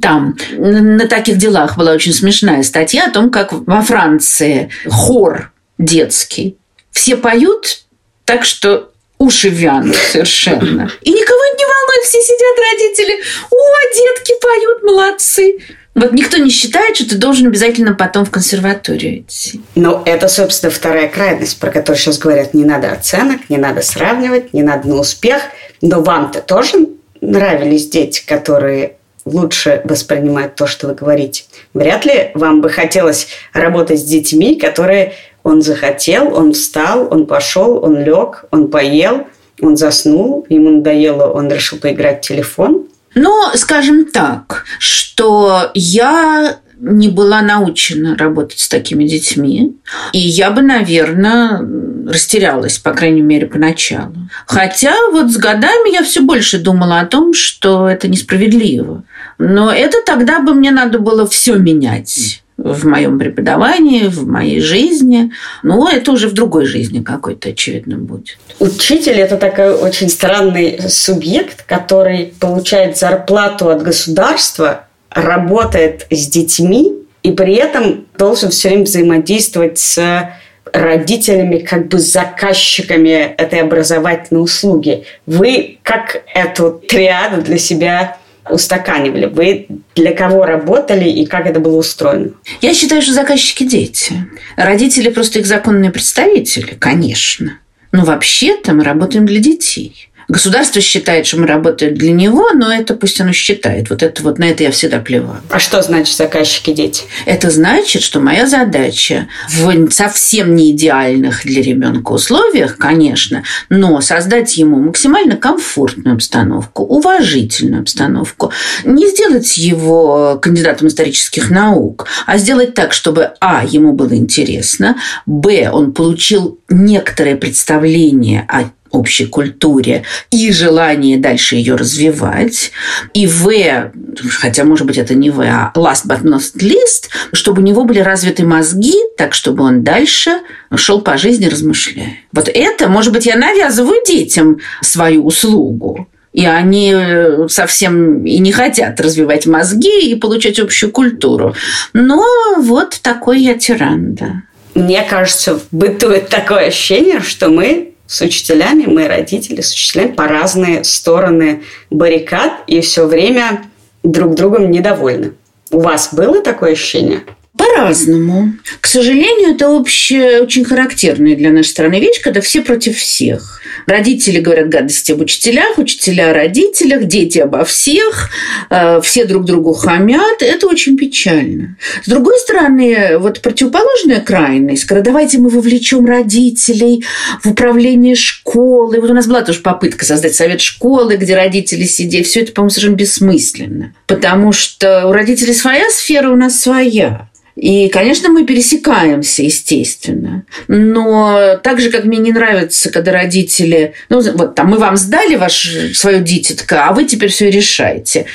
Там на таких делах была очень смешная статья о том, как во Франции хор детский. Все поют так, что уши вянут совершенно. И никого не волнует, все сидят родители. О, детки поют, молодцы. Вот никто не считает, что ты должен обязательно потом в консерваторию идти. Ну, это, собственно, вторая крайность, про которую сейчас говорят, не надо оценок, не надо сравнивать, не надо на успех. Но вам-то тоже нравились дети, которые лучше воспринимают то, что вы говорите. Вряд ли вам бы хотелось работать с детьми, которые он захотел, он встал, он пошел, он лег, он поел, он заснул, ему надоело, он решил поиграть в телефон – но, скажем так, что я не была научена работать с такими детьми. И я бы, наверное, растерялась, по крайней мере, поначалу. Хотя вот с годами я все больше думала о том, что это несправедливо. Но это тогда бы мне надо было все менять в моем преподавании, в моей жизни. Но это уже в другой жизни какой-то, очевидно, будет. Учитель – это такой очень странный субъект, который получает зарплату от государства, работает с детьми и при этом должен все время взаимодействовать с родителями, как бы заказчиками этой образовательной услуги. Вы как эту триаду для себя устаканивали? Вы для кого работали и как это было устроено? Я считаю, что заказчики дети. Родители просто их законные представители, конечно. Но вообще-то мы работаем для детей. Государство считает, что мы работаем для него, но это пусть оно считает. Вот это вот на это я всегда плевала. А что значит заказчики дети? Это значит, что моя задача в совсем не идеальных для ребенка условиях, конечно, но создать ему максимально комфортную обстановку, уважительную обстановку. Не сделать его кандидатом исторических наук, а сделать так, чтобы а. ему было интересно, б. он получил некоторое представление о общей культуре и желание дальше ее развивать. И В, хотя, может быть, это не В, а last but not least, чтобы у него были развиты мозги, так, чтобы он дальше шел по жизни, размышляя. Вот это, может быть, я навязываю детям свою услугу. И они э, совсем и не хотят развивать мозги и получать общую культуру. Но вот такой я тиран, да. Мне кажется, бытует такое ощущение, что мы с учителями, мы родители с учителями по разные стороны баррикад и все время друг другом недовольны. У вас было такое ощущение? По-разному. К сожалению, это общая, очень характерная для нашей страны вещь, когда все против всех. Родители говорят гадости об учителях, учителя о родителях, дети обо всех, э, все друг другу хамят. Это очень печально. С другой стороны, вот противоположная крайность, когда давайте мы вовлечем родителей в управление школой. Вот у нас была тоже попытка создать совет школы, где родители сидят. Все это, по-моему, совершенно бессмысленно. Потому что у родителей своя сфера, у нас своя. И, конечно, мы пересекаемся, естественно. Но так же, как мне не нравится, когда родители... Ну, вот там, мы вам сдали ваш, свое дитятко, а вы теперь все решаете.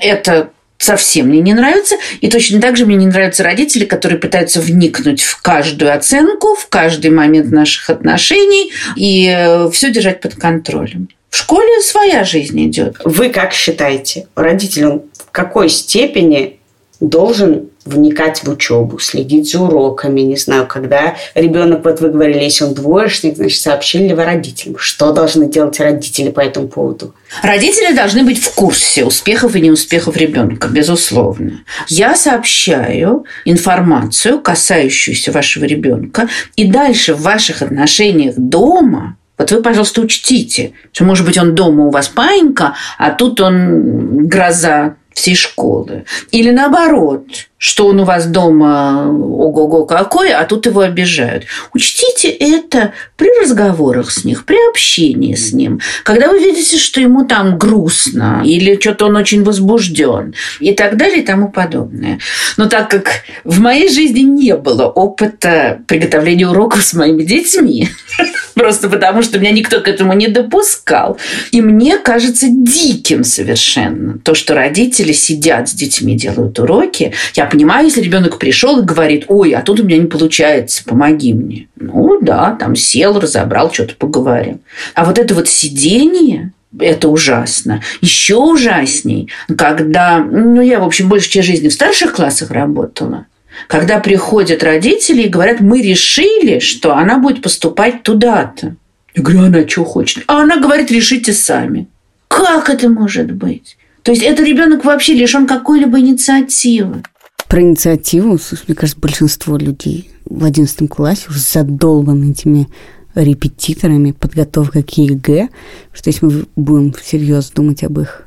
Это совсем мне не нравится. И точно так же мне не нравятся родители, которые пытаются вникнуть в каждую оценку, в каждый момент наших отношений и э, все держать под контролем. В школе своя жизнь идет. Вы как считаете, родитель он в какой степени должен вникать в учебу, следить за уроками, не знаю, когда ребенок, вот вы говорили, если он двоечник, значит, сообщили ли вы родителям, что должны делать родители по этому поводу? Родители должны быть в курсе успехов и неуспехов ребенка, безусловно. Я сообщаю информацию, касающуюся вашего ребенка, и дальше в ваших отношениях дома вот вы, пожалуйста, учтите, что, может быть, он дома у вас паинька, а тут он гроза всей школы. Или наоборот, что он у вас дома ого-го какой, а тут его обижают. Учтите это при разговорах с них, при общении с ним. Когда вы видите, что ему там грустно, или что-то он очень возбужден, и так далее, и тому подобное. Но так как в моей жизни не было опыта приготовления уроков с моими детьми, просто потому что меня никто к этому не допускал, и мне кажется диким совершенно то, что родители сидят с детьми, делают уроки. Я понимаю, если ребенок пришел и говорит, ой, а тут у меня не получается, помоги мне. Ну да, там сел, разобрал, что-то поговорим. А вот это вот сидение, это ужасно. Еще ужасней, когда, ну, я, в общем, большую часть жизни в старших классах работала, когда приходят родители и говорят, мы решили, что она будет поступать туда-то. Я говорю, она что хочет? А она говорит, решите сами. Как это может быть? То есть это ребенок вообще лишен какой-либо инициативы. Про инициативу, мне кажется, большинство людей в одиннадцатом классе уже задолбаны этими репетиторами, подготовкой к ЕГЭ, что если мы будем всерьез думать об их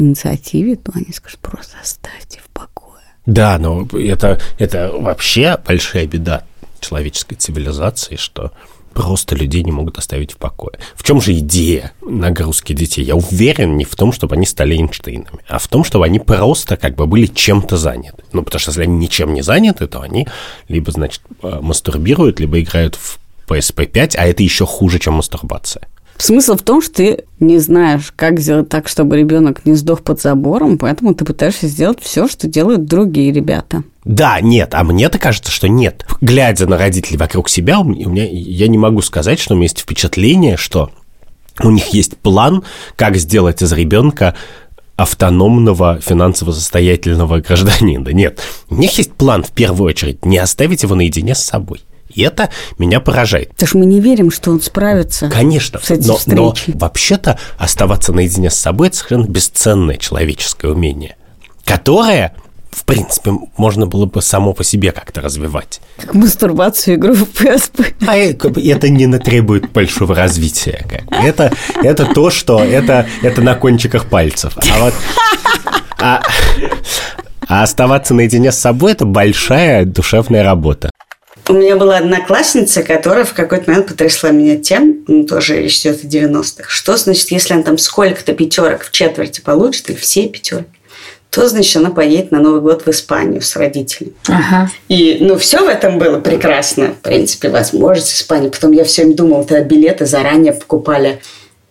инициативе, то они скажут, просто оставьте в покое. Да, но это, это вообще большая беда человеческой цивилизации, что просто людей не могут оставить в покое. В чем же идея нагрузки детей? Я уверен не в том, чтобы они стали Эйнштейнами, а в том, чтобы они просто как бы были чем-то заняты. Ну, потому что если они ничем не заняты, то они либо, значит, э, мастурбируют, либо играют в PSP-5, а это еще хуже, чем мастурбация. Смысл в том, что ты не знаешь, как сделать так, чтобы ребенок не сдох под забором, поэтому ты пытаешься сделать все, что делают другие ребята. Да, нет, а мне-то кажется, что нет. Глядя на родителей вокруг себя, у меня, я не могу сказать, что у меня есть впечатление, что у них есть план, как сделать из ребенка автономного финансово состоятельного гражданина. Нет, у них есть план в первую очередь не оставить его наедине с собой. И это меня поражает. Потому что мы не верим, что он справится. Конечно, с этой но, но вообще-то оставаться наедине с собой – это совершенно бесценное человеческое умение, которое в принципе, можно было бы само по себе как-то развивать. Как мастурбацию, игру в PSP. А это не требует большого развития. Это, это то, что это, это на кончиках пальцев. А вот... А, а оставаться наедине с собой – это большая душевная работа. У меня была одноклассница, которая в какой-то момент потрясла меня тем, ну, тоже из 90-х, что значит, если она там сколько-то пятерок в четверти получит, или все пятерки, то, значит, она поедет на Новый год в Испанию с родителями. Ага. И, ну, все в этом было прекрасно. В принципе, возможность Испании. Потом я все время думала, тогда билеты заранее покупали.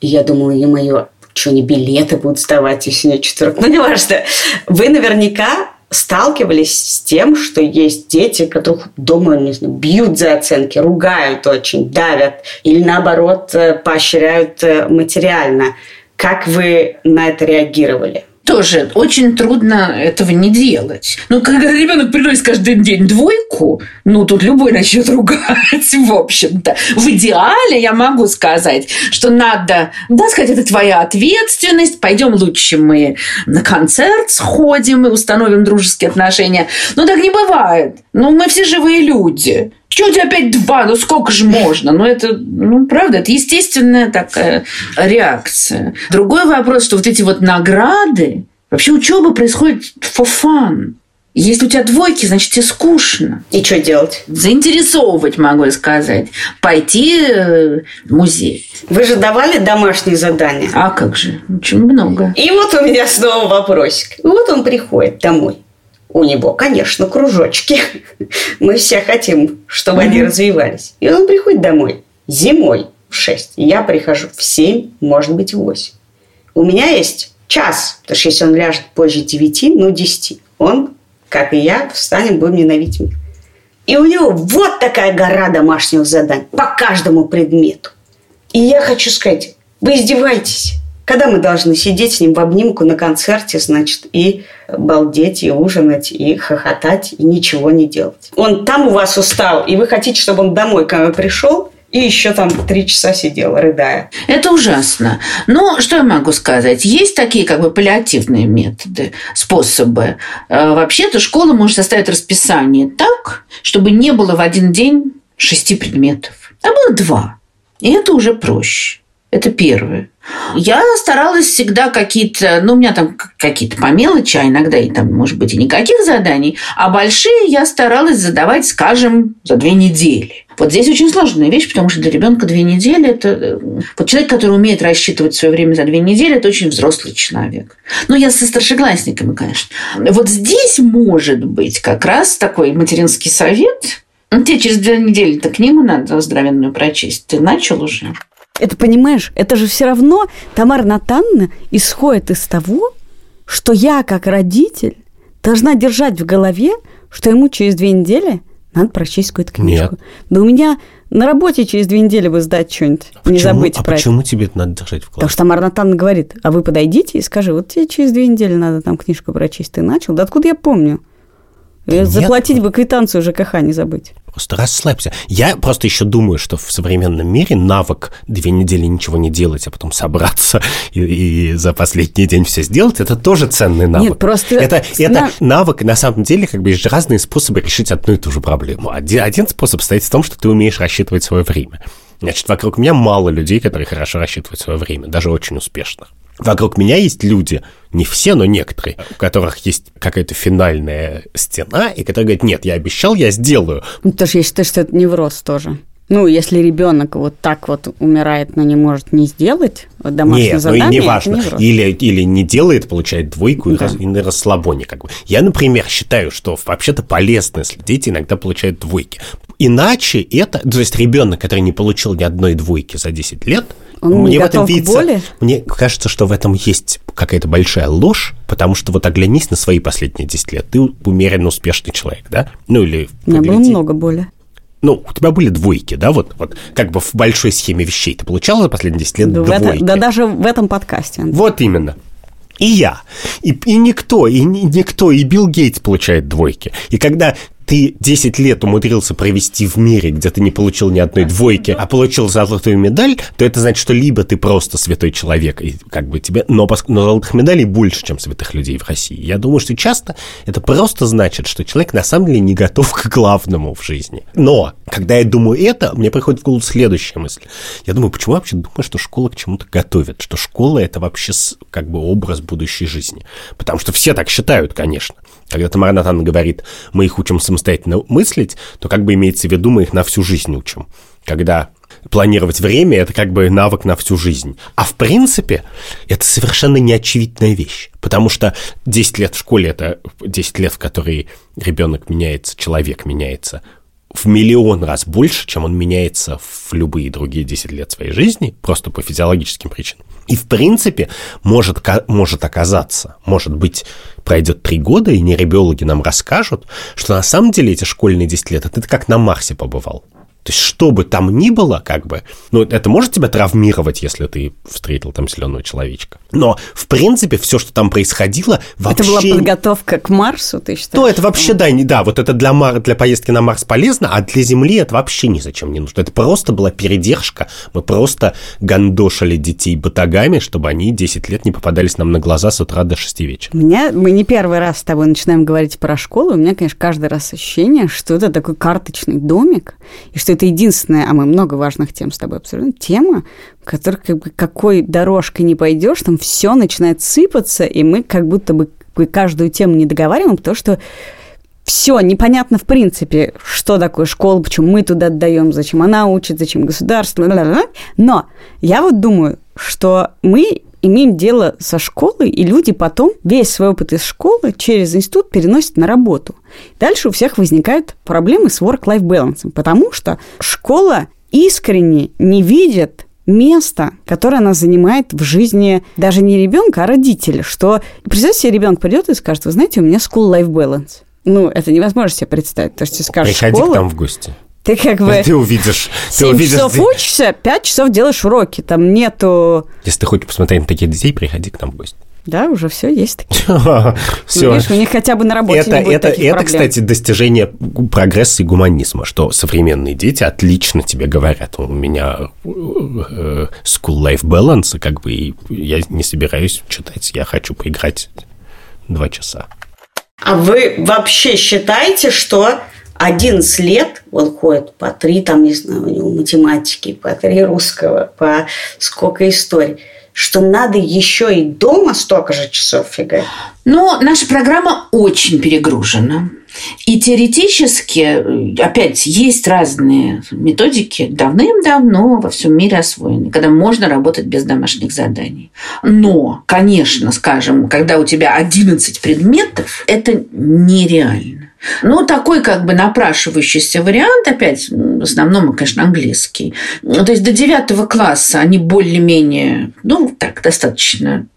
И я думала, е-мое, что не билеты будут сдавать, если не четверок. Ну, не важно. Вы наверняка сталкивались с тем, что есть дети, которых дома, не знаю, бьют за оценки, ругают очень, давят, или наоборот э, поощряют э, материально. Как вы на это реагировали? Тоже очень трудно этого не делать. Ну, когда ребенок приносит каждый день двойку, ну, тут любой начнет ругать, в общем-то. В идеале я могу сказать, что надо, да, сказать, это твоя ответственность, пойдем лучше мы на концерт сходим и установим дружеские отношения. Но так не бывает. Ну, мы все живые люди. Чего у тебя опять два? Ну сколько же можно? Ну это, ну правда, это естественная такая реакция. Другой вопрос, что вот эти вот награды, вообще учеба происходит for fun. Если у тебя двойки, значит, тебе скучно. И что делать? Заинтересовывать, могу сказать. Пойти э, в музей. Вы же давали домашние задания? А как же? Очень много. И вот у меня снова вопросик. Вот он приходит домой У него, конечно, кружочки. Мы все хотим, чтобы они развивались. И он приходит домой зимой в 6. Я прихожу в 7, может быть, в 8. У меня есть час, потому что если он ляжет позже 9, ну 10, он, как и я, встанем, будем ненавидеть меня. И у него вот такая гора домашних заданий по каждому предмету. И я хочу сказать, вы издеваетесь. Когда мы должны сидеть с ним в обнимку на концерте, значит, и балдеть, и ужинать, и хохотать, и ничего не делать. Он там у вас устал, и вы хотите, чтобы он домой ко мне пришел, и еще там три часа сидел, рыдая. Это ужасно. Но что я могу сказать? Есть такие как бы паллиативные методы, способы. Э, вообще-то школа может составить расписание так, чтобы не было в один день шести предметов, а было два. И это уже проще. Это первое. Я старалась всегда какие-то, ну, у меня там какие-то по мелочи, а иногда и там, может быть, и никаких заданий, а большие я старалась задавать, скажем, за две недели. Вот здесь очень сложная вещь, потому что для ребенка две недели это... Э, вот человек, который умеет рассчитывать свое время за две недели, это очень взрослый человек. Ну, я со старшеклассниками, конечно. Вот здесь может быть как раз такой материнский совет. Ну, тебе через две недели-то книгу надо здоровенную прочесть. Ты начал уже? Это понимаешь, это же все равно Тамара Натановна исходит из того, что я как родитель должна держать в голове, что ему через две недели надо прочесть какую-то книжку. Нет. Да у меня на работе через две недели бы сдать что-нибудь. А не забыть а про почему это. тебе это надо держать в голове? Потому что Тамара Натановна говорит, а вы подойдите и скажи, вот тебе через две недели надо там книжку прочесть. Ты начал? Да откуда я помню? Заплатить нет. бы квитанцию ЖКХ, не забыть. Просто расслабься. Я просто еще думаю, что в современном мире навык две недели ничего не делать, а потом собраться и, и за последний день все сделать, это тоже ценный навык. Нет, просто... Это, это навык, на самом деле, как бы есть разные способы решить одну и ту же проблему. Один, один способ состоит в том, что ты умеешь рассчитывать свое время. Значит, вокруг меня мало людей, которые хорошо рассчитывают свое время, даже очень успешных. Вокруг меня есть люди, не все, но некоторые, у которых есть какая-то финальная стена, и которые говорят, нет, я обещал, я сделаю. Ну, тоже я считаю, что это невроз тоже. Ну, если ребенок вот так вот умирает, но не может не сделать домашнее Нет, задание, ну и не важно. Или, или не делает, получает двойку да. и, и на расслабоне. Как бы. Я, например, считаю, что вообще-то полезно, если дети иногда получают двойки. Иначе это... То есть ребенок, который не получил ни одной двойки за 10 лет, Он мне в этом видится, боли? Мне кажется, что в этом есть какая-то большая ложь, потому что вот оглянись на свои последние 10 лет. Ты умеренно успешный человек, да? Ну или... У меня было много боли ну, у тебя были двойки, да, вот, вот как бы в большой схеме вещей ты получала за последние 10 лет да, двойки? Это, да даже в этом подкасте. Вот именно. И я. И, и никто, и никто, и Билл Гейтс получает двойки. И когда ты 10 лет умудрился провести в мире, где ты не получил ни одной двойки, а получил золотую медаль, то это значит, что либо ты просто святой человек, и как бы тебе, но, но золотых медалей больше, чем святых людей в России. Я думаю, что часто это просто значит, что человек на самом деле не готов к главному в жизни. Но, когда я думаю это, мне приходит в голову следующая мысль. Я думаю, почему я вообще думаю, что школа к чему-то готовит, что школа это вообще как бы образ будущей жизни. Потому что все так считают, конечно. Когда Тамара Натан говорит, мы их учим самостоятельно мыслить, то как бы имеется в виду, мы их на всю жизнь учим. Когда планировать время – это как бы навык на всю жизнь. А в принципе, это совершенно неочевидная вещь. Потому что 10 лет в школе – это 10 лет, в которые ребенок меняется, человек меняется в миллион раз больше, чем он меняется в любые другие 10 лет своей жизни, просто по физиологическим причинам. И, в принципе, может, может оказаться, может быть, пройдет три года, и нейробиологи нам расскажут, что на самом деле эти школьные 10 лет, это ты как на Марсе побывал. То есть, что бы там ни было, как бы, ну, это может тебя травмировать, если ты встретил там зеленого человечка. Но, в принципе, все, что там происходило, вообще... Это была подготовка к Марсу, ты считаешь? Ну, это вообще, да, не, да, вот это для, Мар... для поездки на Марс полезно, а для Земли это вообще ни зачем не нужно. Это просто была передержка. Мы просто гандошили детей батагами, чтобы они 10 лет не попадались нам на глаза с утра до 6 вечера. У меня, мы не первый раз с тобой начинаем говорить про школу, у меня, конечно, каждый раз ощущение, что это такой карточный домик, и что это единственная, а мы много важных тем с тобой обсуждаем, тема, которой как бы какой дорожкой не пойдешь, там все начинает сыпаться, и мы как будто бы каждую тему не договариваем, потому что все непонятно в принципе, что такое школа, почему мы туда отдаем, зачем она учит, зачем государство, но я вот думаю, что мы имеем дело со школой, и люди потом весь свой опыт из школы через институт переносят на работу. Дальше у всех возникают проблемы с work-life balance, потому что школа искренне не видит место, которое она занимает в жизни даже не ребенка, а родителя. Что, представьте себе, ребенок придет и скажет, вы знаете, у меня school life balance. Ну, это невозможно себе представить. То есть ты скажешь, Приходи школа, к нам в гости. Ты как бы Ты увидишь. Ты 7 увидишь. часов учишься, 5 часов делаешь уроки. Там нету... Если ты хочешь посмотреть на таких детей, приходи к нам в гости. Да, уже все есть такие. Все. Ну, видишь, у них хотя бы на работе Это, не будет это, таких это проблем. кстати, достижение прогресса и гуманизма, что современные дети отлично тебе говорят. У меня э, school life balance, как бы, и я не собираюсь читать, я хочу поиграть два часа. А вы вообще считаете, что 11 лет он ходит по три, там, не знаю, у него математики, по три русского, по сколько историй, что надо еще и дома столько же часов фигать? Но наша программа очень перегружена. И теоретически, опять, есть разные методики, давным-давно во всем мире освоены, когда можно работать без домашних заданий. Но, конечно, скажем, когда у тебя 11 предметов, это нереально. Ну, такой как бы напрашивающийся вариант, опять, в основном, конечно, английский. Ну, То есть до девятого класса они более-менее, ну, так, достаточно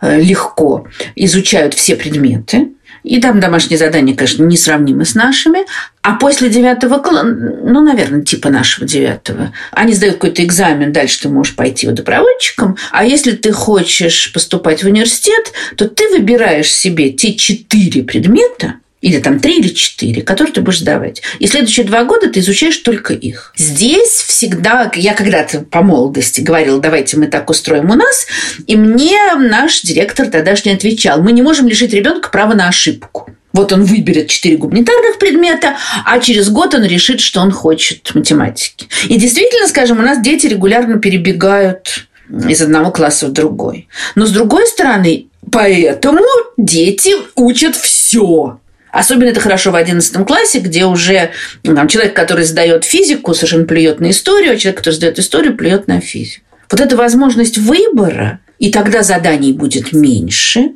э, легко изучают все предметы. И там домашние задания, конечно, несравнимы с нашими. А после девятого класса, ну, наверное, типа нашего девятого, они сдают какой-то экзамен, дальше ты можешь пойти водопроводчиком. А если ты хочешь поступать в университет, то ты выбираешь себе те четыре предмета, или там три или четыре, которые ты будешь сдавать. И следующие два года ты изучаешь только их. Здесь всегда, я когда-то по молодости говорила, давайте мы так устроим у нас, и мне наш директор тогдашний отвечал, мы не можем лишить ребенка права на ошибку. Вот он выберет четыре гуманитарных предмета, а через год он решит, что он хочет математики. И действительно, скажем, у нас дети регулярно перебегают из одного класса в другой. Но с другой стороны, поэтому дети учат все. Особенно это хорошо в 11 классе, где уже там, человек, который сдает физику, совершенно плюет на историю, а человек, который сдает историю, плюет на физику. Вот эта возможность выбора, и тогда заданий будет меньше,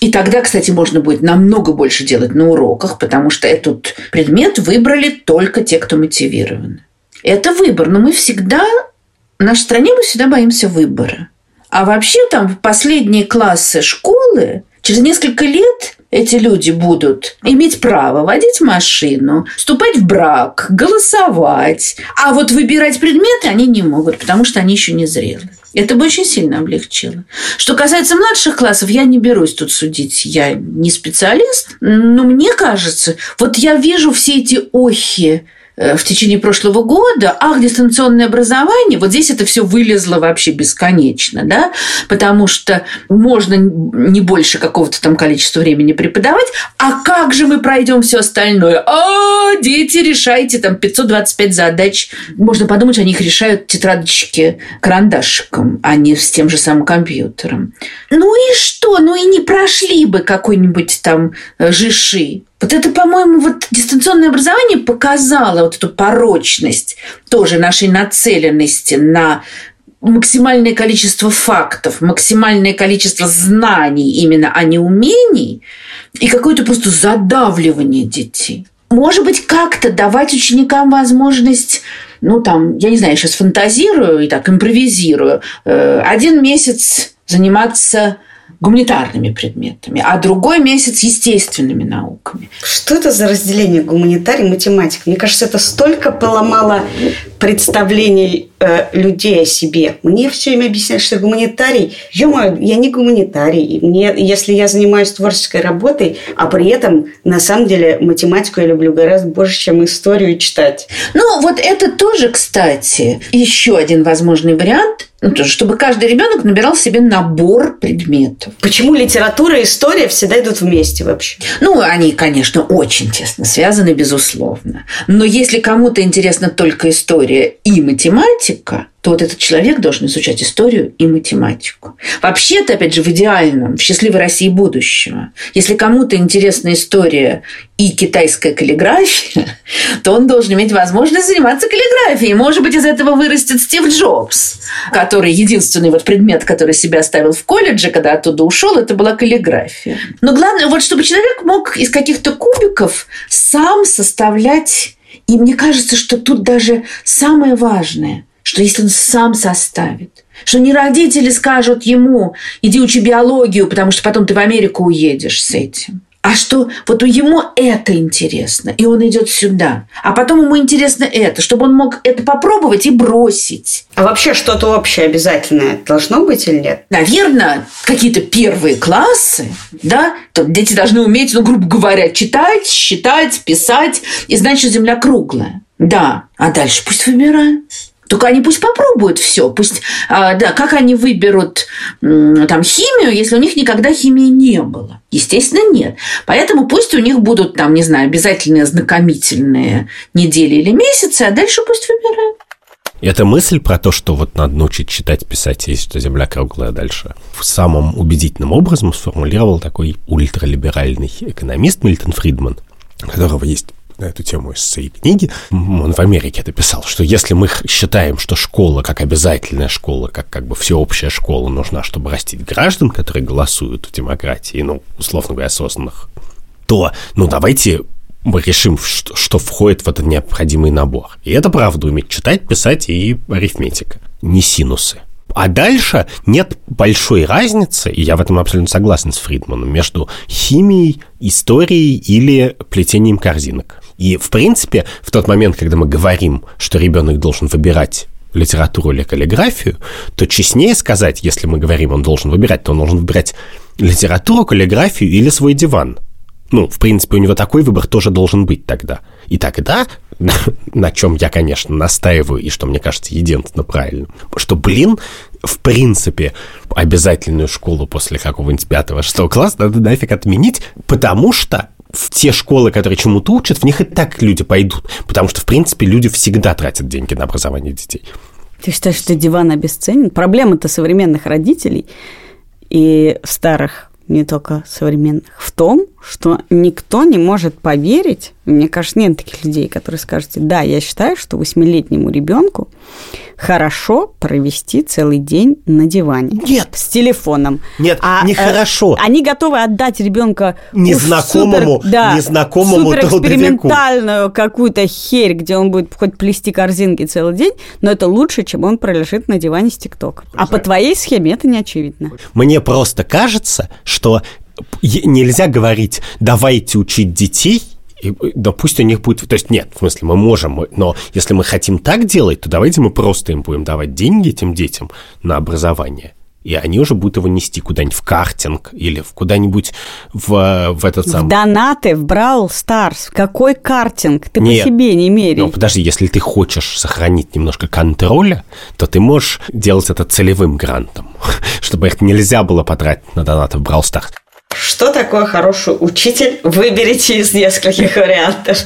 и тогда, кстати, можно будет намного больше делать на уроках, потому что этот предмет выбрали только те, кто мотивированы. Это выбор, но мы всегда, в нашей стране мы всегда боимся выбора. А вообще там в последние классы школы через несколько лет эти люди будут иметь право водить машину, вступать в брак, голосовать. А вот выбирать предметы они не могут, потому что они еще не зрелы. Это бы очень сильно облегчило. Что касается младших классов, я не берусь тут судить. Я не специалист, но мне кажется, вот я вижу все эти охи в течение прошлого года, ах, дистанционное образование, вот здесь это все вылезло вообще бесконечно, да, потому что можно не больше какого-то там количества времени преподавать, а как же мы пройдем все остальное? А, дети, решайте там 525 задач. Можно подумать, они их решают тетрадочки карандашиком, а не с тем же самым компьютером. Ну и что? Ну и не прошли бы какой-нибудь там э, жиши. Вот это, по-моему, вот дистанционное образование показало вот эту порочность тоже нашей нацеленности на максимальное количество фактов, максимальное количество знаний именно, а не умений, и какое-то просто задавливание детей. Может быть, как-то давать ученикам возможность ну, там, я не знаю, сейчас фантазирую и так импровизирую, э, один месяц заниматься гуманитарными предметами, а другой месяц естественными науками. Что это за разделение гуманитарий и математик? Мне кажется, это столько поломало представлений э, людей о себе. Мне все время объясняют, что гуманитарий, ё я не гуманитарий. И Мне, если я занимаюсь творческой работой, а при этом, на самом деле, математику я люблю гораздо больше, чем историю читать. Ну, вот это тоже, кстати, еще один возможный вариант, ну, чтобы каждый ребенок набирал себе набор предметов. Почему литература и история всегда идут вместе вообще? Ну, они, конечно, очень тесно связаны, безусловно. Но если кому-то интересна только история и математика, математика, то вот этот человек должен изучать историю и математику. Вообще-то, опять же, в идеальном, в счастливой России будущего, если кому-то интересна история и китайская каллиграфия, то он должен иметь возможность заниматься каллиграфией. Может быть, из этого вырастет Стив Джобс, который единственный вот предмет, который себя оставил в колледже, когда оттуда ушел, это была каллиграфия. Но главное, вот чтобы человек мог из каких-то кубиков сам составлять и мне кажется, что тут даже самое важное, что если он сам составит, что не родители скажут ему, иди учи биологию, потому что потом ты в Америку уедешь с этим а что вот ему это интересно, и он идет сюда. А потом ему интересно это, чтобы он мог это попробовать и бросить. А вообще что-то общее обязательное должно быть или нет? Наверное, какие-то первые классы, да, то дети должны уметь, ну, грубо говоря, читать, считать, писать и знать, что Земля круглая. Да, а дальше пусть выбирают. Только они пусть попробуют все, пусть, а, да, как они выберут там химию, если у них никогда химии не было? Естественно, нет. Поэтому пусть у них будут там, не знаю, обязательные ознакомительные недели или месяцы, а дальше пусть выбирают. Эта мысль про то, что вот надо научить читать, писать, есть что Земля круглая дальше, в самым убедительным образом сформулировал такой ультралиберальный экономист Мильтон Фридман, у которого есть на эту тему из своей книги. Он в Америке это писал, что если мы считаем, что школа как обязательная школа, как как бы всеобщая школа нужна, чтобы растить граждан, которые голосуют в демократии, ну, условно говоря, осознанных, то, ну, давайте мы решим, что, что входит в этот необходимый набор. И это правда уметь читать, писать и арифметика, не синусы. А дальше нет большой разницы, и я в этом абсолютно согласен с Фридманом, между химией, историей или плетением корзинок. И, в принципе, в тот момент, когда мы говорим, что ребенок должен выбирать литературу или каллиграфию, то честнее сказать, если мы говорим, он должен выбирать, то он должен выбирать литературу, каллиграфию или свой диван. Ну, в принципе, у него такой выбор тоже должен быть тогда. И тогда, на чем я, конечно, настаиваю, и что мне кажется единственно правильным, что, блин, в принципе, обязательную школу после какого-нибудь пятого-шестого класса надо нафиг отменить, потому что в те школы, которые чему-то учат, в них и так люди пойдут. Потому что, в принципе, люди всегда тратят деньги на образование детей. Ты считаешь, что диван обесценен? Проблема-то современных родителей и старых не только современных, в том, что никто не может поверить, мне кажется, нет таких людей, которые скажут, да, я считаю, что восьмилетнему ребенку хорошо провести целый день на диване. Нет. С телефоном. Нет, а, нехорошо. Э, они готовы отдать ребенка незнакомому, супер, да, незнакомому экспериментальную какую-то херь, где он будет хоть плести корзинки целый день, но это лучше, чем он пролежит на диване с ТикТок. А по твоей схеме это не очевидно. Мне просто кажется, что нельзя говорить, давайте учить детей, и, да пусть у них будет... То есть нет, в смысле, мы можем, но если мы хотим так делать, то давайте мы просто им будем давать деньги этим детям на образование. И они уже будут его нести куда-нибудь в картинг или в куда-нибудь в, в этот самый... В донаты, в Brawl Stars. Какой картинг? Ты Нет. по себе не меряй. Ну, подожди, если ты хочешь сохранить немножко контроля, то ты можешь делать это целевым грантом, чтобы их нельзя было потратить на донаты в Brawl Stars. Что такое хороший учитель? Выберите из нескольких вариантов.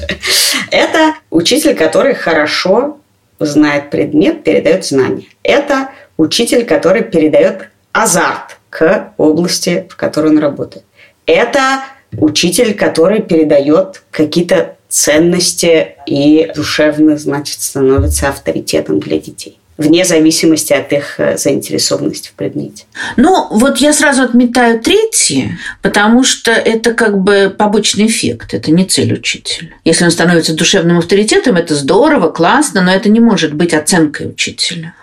Это учитель, который хорошо знает предмет, передает знания. Это учитель, который передает азарт к области, в которой он работает. Это учитель, который передает какие-то ценности и душевно, значит, становится авторитетом для детей вне зависимости от их э, заинтересованности в предмете. Ну, вот я сразу отметаю третье, потому что это как бы побочный эффект, это не цель учителя. Если он становится душевным авторитетом, это здорово, классно, но это не может быть оценкой учителя.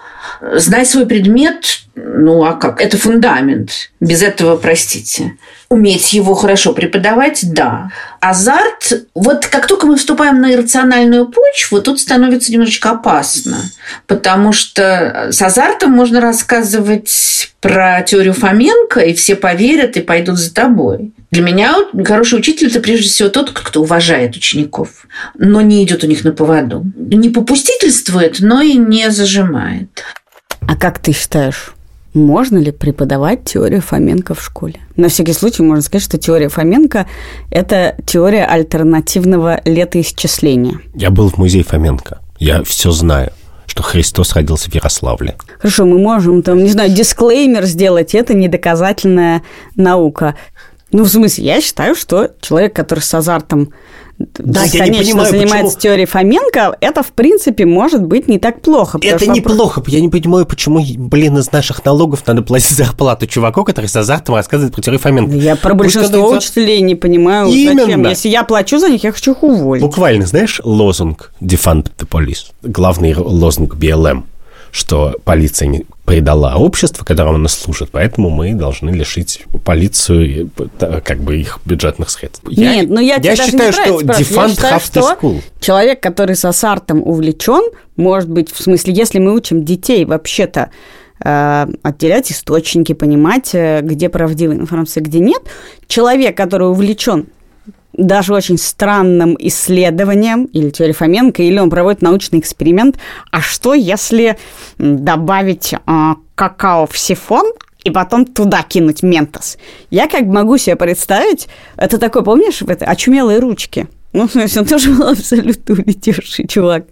Знать свой предмет, ну а как? Это фундамент. Без этого, простите. Уметь его хорошо преподавать, да. Азарт, вот как только мы вступаем на иррациональную почву, тут становится немножечко опасно. Потому что с азартом можно рассказывать про теорию Фоменко, и все поверят и пойдут за тобой. Для меня хороший учитель – это прежде всего тот, кто уважает учеников, но не идет у них на поводу. Не попустительствует, но и не зажимает. А как ты считаешь, можно ли преподавать теорию Фоменко в школе? На всякий случай можно сказать, что теория Фоменко – это теория альтернативного летоисчисления. Я был в музее Фоменко. Я все знаю. что Христос родился в Ярославле. Хорошо, мы можем там, не знаю, дисклеймер сделать, это недоказательная наука. Ну, в смысле, я считаю, что человек, который с азартом да, я конечно, понимаю, занимается почему... теорией Фоменко, это, в принципе, может быть не так плохо. Это неплохо. Вопрос... Я не понимаю, почему, блин, из наших налогов надо платить зарплату чуваку, который с азартом рассказывает про теорию Фоменко. Я про большинство Пусть учителей не понимаю, Именно. зачем. Если я плачу за них, я хочу их уволить. Буквально, знаешь, лозунг «Defund the police», главный лозунг БЛМ – что полиция не предала общество, которому она служит, поэтому мы должны лишить полицию как бы их бюджетных средств. Нет, я, но я, я считаю, что дефант have to school. Человек, который с азартом увлечен, может быть, в смысле, если мы учим детей вообще-то э, отделять источники, понимать, э, где правдивая информация, где нет. Человек, который увлечен даже очень странным исследованием, или теория Фоменко, или он проводит научный эксперимент. А что, если добавить э, какао в сифон, и потом туда кинуть ментос? Я как могу себе представить, это такой, помнишь, это очумелые ручки? Ну, то есть он тоже был абсолютно улетевший чувак.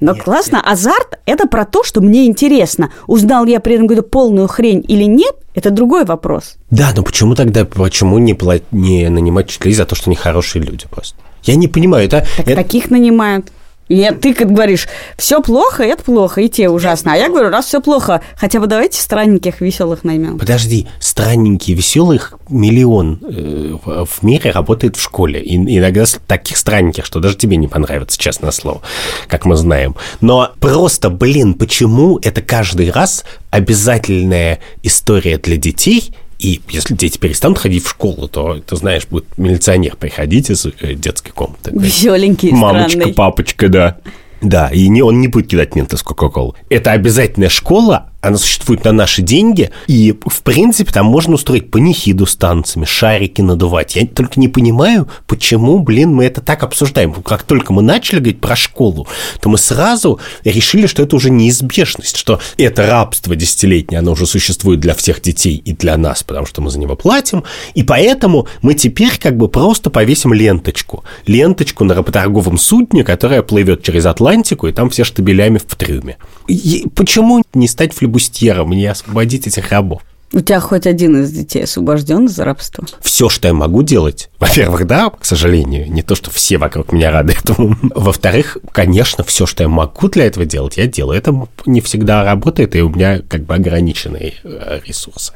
Но нет, классно. Нет. Азарт – это про то, что мне интересно. Узнал я при этом какую-то полную хрень или нет, это другой вопрос. Да, но почему тогда, почему не, плат, не нанимать учителей за то, что они хорошие люди просто? Я не понимаю, это... Так это... таких нанимают. И ты говоришь, все плохо, это плохо, и те ужасно. А я говорю, раз все плохо, хотя бы давайте странненьких, веселых наймем. Подожди, странненькие, веселых миллион э, в мире работает в школе. И иногда таких странненьких, что даже тебе не понравится, честное слово, как мы знаем. Но просто, блин, почему это каждый раз обязательная история для детей – и если дети перестанут ходить в школу, то, ты знаешь, будет милиционер приходить из э, детской комнаты. Веселенький, Мамочка, странный. папочка, да. Да, и не, он не будет кидать мента с Кока-Колы. Это обязательная школа, она существует на наши деньги, и, в принципе, там можно устроить панихиду с танцами, шарики надувать. Я только не понимаю, почему, блин, мы это так обсуждаем. Как только мы начали говорить про школу, то мы сразу решили, что это уже неизбежность, что это рабство десятилетнее, оно уже существует для всех детей и для нас, потому что мы за него платим, и поэтому мы теперь как бы просто повесим ленточку. Ленточку на работорговом судне, которая плывет через Атлантику, и там все штабелями в трюме. И почему не стать флеб флебустьером, мне освободить этих рабов. У тебя хоть один из детей освобожден из рабства? Все, что я могу делать, во-первых, да, к сожалению, не то, что все вокруг меня рады этому. Во-вторых, конечно, все, что я могу для этого делать, я делаю. Это не всегда работает, и у меня как бы ограниченные э, ресурсы.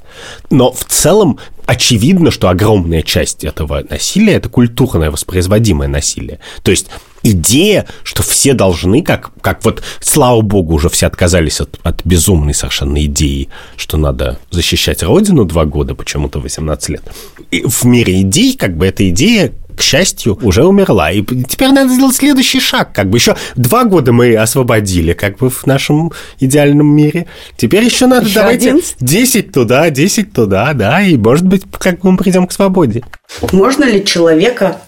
Но в целом очевидно, что огромная часть этого насилия – это культурное воспроизводимое насилие. То есть идея, что все должны, как, как вот, слава богу, уже все отказались от, от безумной совершенно идеи, что надо защищать Родину два года, почему-то 18 лет. И в мире идей, как бы, эта идея к счастью, уже умерла. И теперь надо сделать следующий шаг. Как бы еще два года мы освободили, как бы в нашем идеальном мире. Теперь еще надо, еще давайте, 11? 10 туда, 10 туда, да, и, может быть, как бы мы придем к свободе. Можно ли человека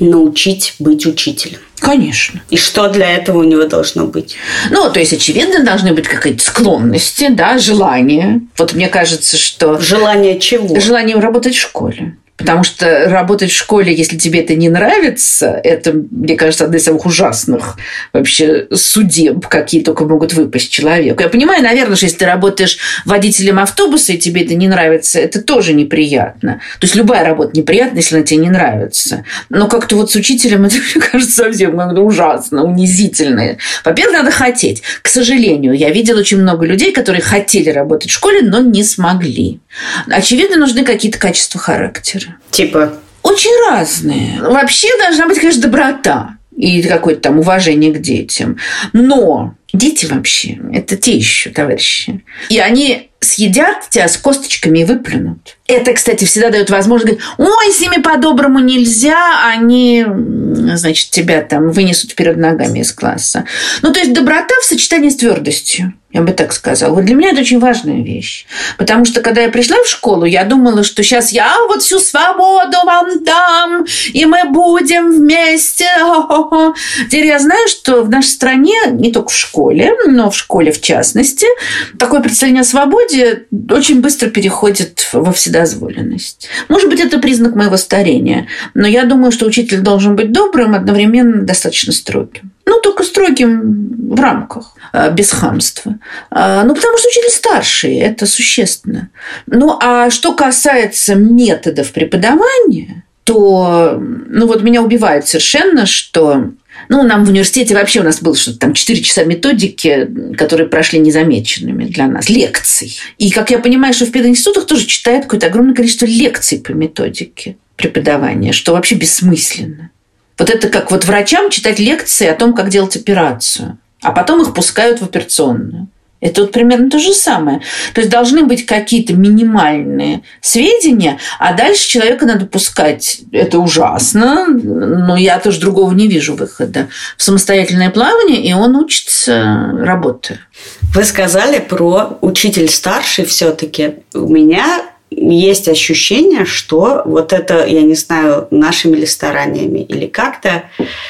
научить быть учителем? Конечно. И что для этого у него должно быть? Ну, то есть, очевидно, должны быть какие-то склонности, да, желания. Вот мне кажется, что... Желание чего? Желание работать в школе. Потому что работать в школе, если тебе это не нравится, это, мне кажется, одна из самых ужасных вообще судеб, какие только могут выпасть человеку. Я понимаю, наверное, что если ты работаешь водителем автобуса, и тебе это не нравится, это тоже неприятно. То есть любая работа неприятна, если она тебе не нравится. Но как-то вот с учителем это, мне кажется, совсем как-то ужасно, унизительно. Во-первых, надо хотеть. К сожалению, я видела очень много людей, которые хотели работать в школе, но не смогли. Очевидно, нужны какие-то качества характера. Типа? Очень разные. Вообще должна быть, конечно, доброта и какое-то там уважение к детям. Но дети вообще – это те еще товарищи. И они съедят тебя с косточками и выплюнут. Это, кстати, всегда дает возможность говорить, ой, с ними по-доброму нельзя, они, значит, тебя там вынесут вперед ногами из класса. Ну, то есть доброта в сочетании с твердостью. Я бы так сказала. Вот для меня это очень важная вещь. Потому что, когда я пришла в школу, я думала, что сейчас я вот всю свободу вам дам, и мы будем вместе. Теперь я знаю, что в нашей стране, не только в школе, но в школе в частности, такое представление о свободе очень быстро переходит во вседозволенность. Может быть, это признак моего старения. Но я думаю, что учитель должен быть добрым, одновременно достаточно строгим. Ну, только строгим в рамках. А, без хамства. А, ну, потому что учитель старший, это существенно. Ну, а что касается методов преподавания, то, ну, вот меня убивает совершенно, что ну, нам в университете вообще у нас было что-то там 4 часа методики, которые прошли незамеченными для нас, лекций. И, как я понимаю, что в пединститутах тоже читают какое-то огромное количество лекций по методике преподавания, что вообще бессмысленно. Вот это как вот врачам читать лекции о том, как делать операцию, а потом их пускают в операционную. Это вот примерно то же самое. То есть должны быть какие-то минимальные сведения, а дальше человека надо пускать. Это ужасно, но я тоже другого не вижу выхода. В самостоятельное плавание, и он учится работая. Вы сказали про учитель старший все-таки. У меня есть ощущение, что вот это, я не знаю, нашими ли стараниями или как-то,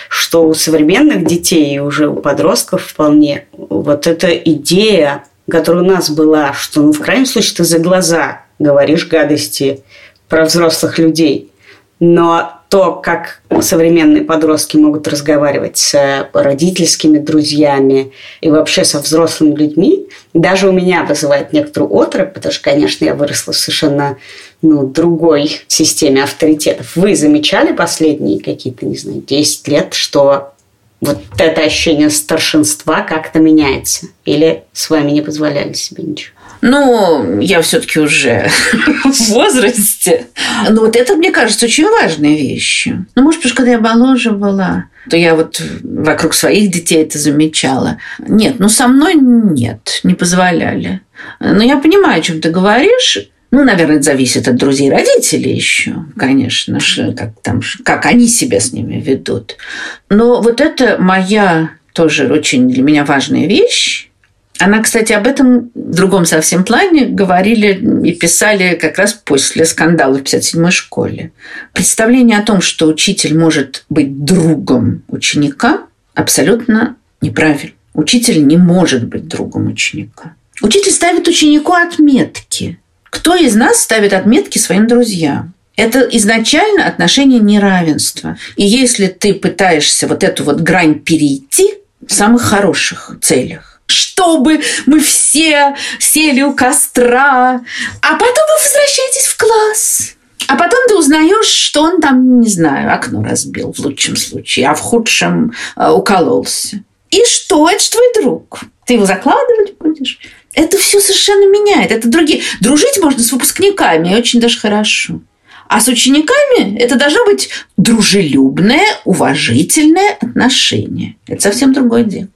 что у современных детей и уже у подростков вполне вот эта идея, которая у нас была, что ну в крайнем случае ты за глаза говоришь гадости про взрослых людей, но то, как современные подростки могут разговаривать с родительскими друзьями и вообще со взрослыми людьми, даже у меня вызывает некоторую отрыв, потому что, конечно, я выросла в совершенно ну, другой системе авторитетов. Вы замечали последние какие-то, не знаю, 10 лет, что вот это ощущение старшинства как-то меняется? Или с вами не позволяли себе ничего? Ну, я все-таки уже в возрасте. Но вот это, мне кажется, очень важной вещью. Ну, может, потому что когда я моложе была, то я вот вокруг своих детей это замечала. Нет, ну, со мной нет, не позволяли. Но я понимаю, о чем ты говоришь. Ну, наверное, это зависит от друзей родителей еще, конечно, как, там, как они себя с ними ведут. Но вот это моя тоже очень для меня важная вещь. Она, кстати, об этом в другом совсем плане говорили и писали как раз после скандала в 57-й школе. Представление о том, что учитель может быть другом ученика, абсолютно неправильно. Учитель не может быть другом ученика. Учитель ставит ученику отметки. Кто из нас ставит отметки своим друзьям? Это изначально отношение неравенства. И если ты пытаешься вот эту вот грань перейти в самых хороших целях, чтобы мы все сели у костра, а потом вы возвращаетесь в класс. А потом ты узнаешь, что он там, не знаю, окно разбил в лучшем случае, а в худшем э, укололся. И что? Это же твой друг. Ты его закладывать будешь? Это все совершенно меняет. Это другие. Дружить можно с выпускниками, и очень даже хорошо. А с учениками это должно быть дружелюбное, уважительное отношение. Это совсем другое дело.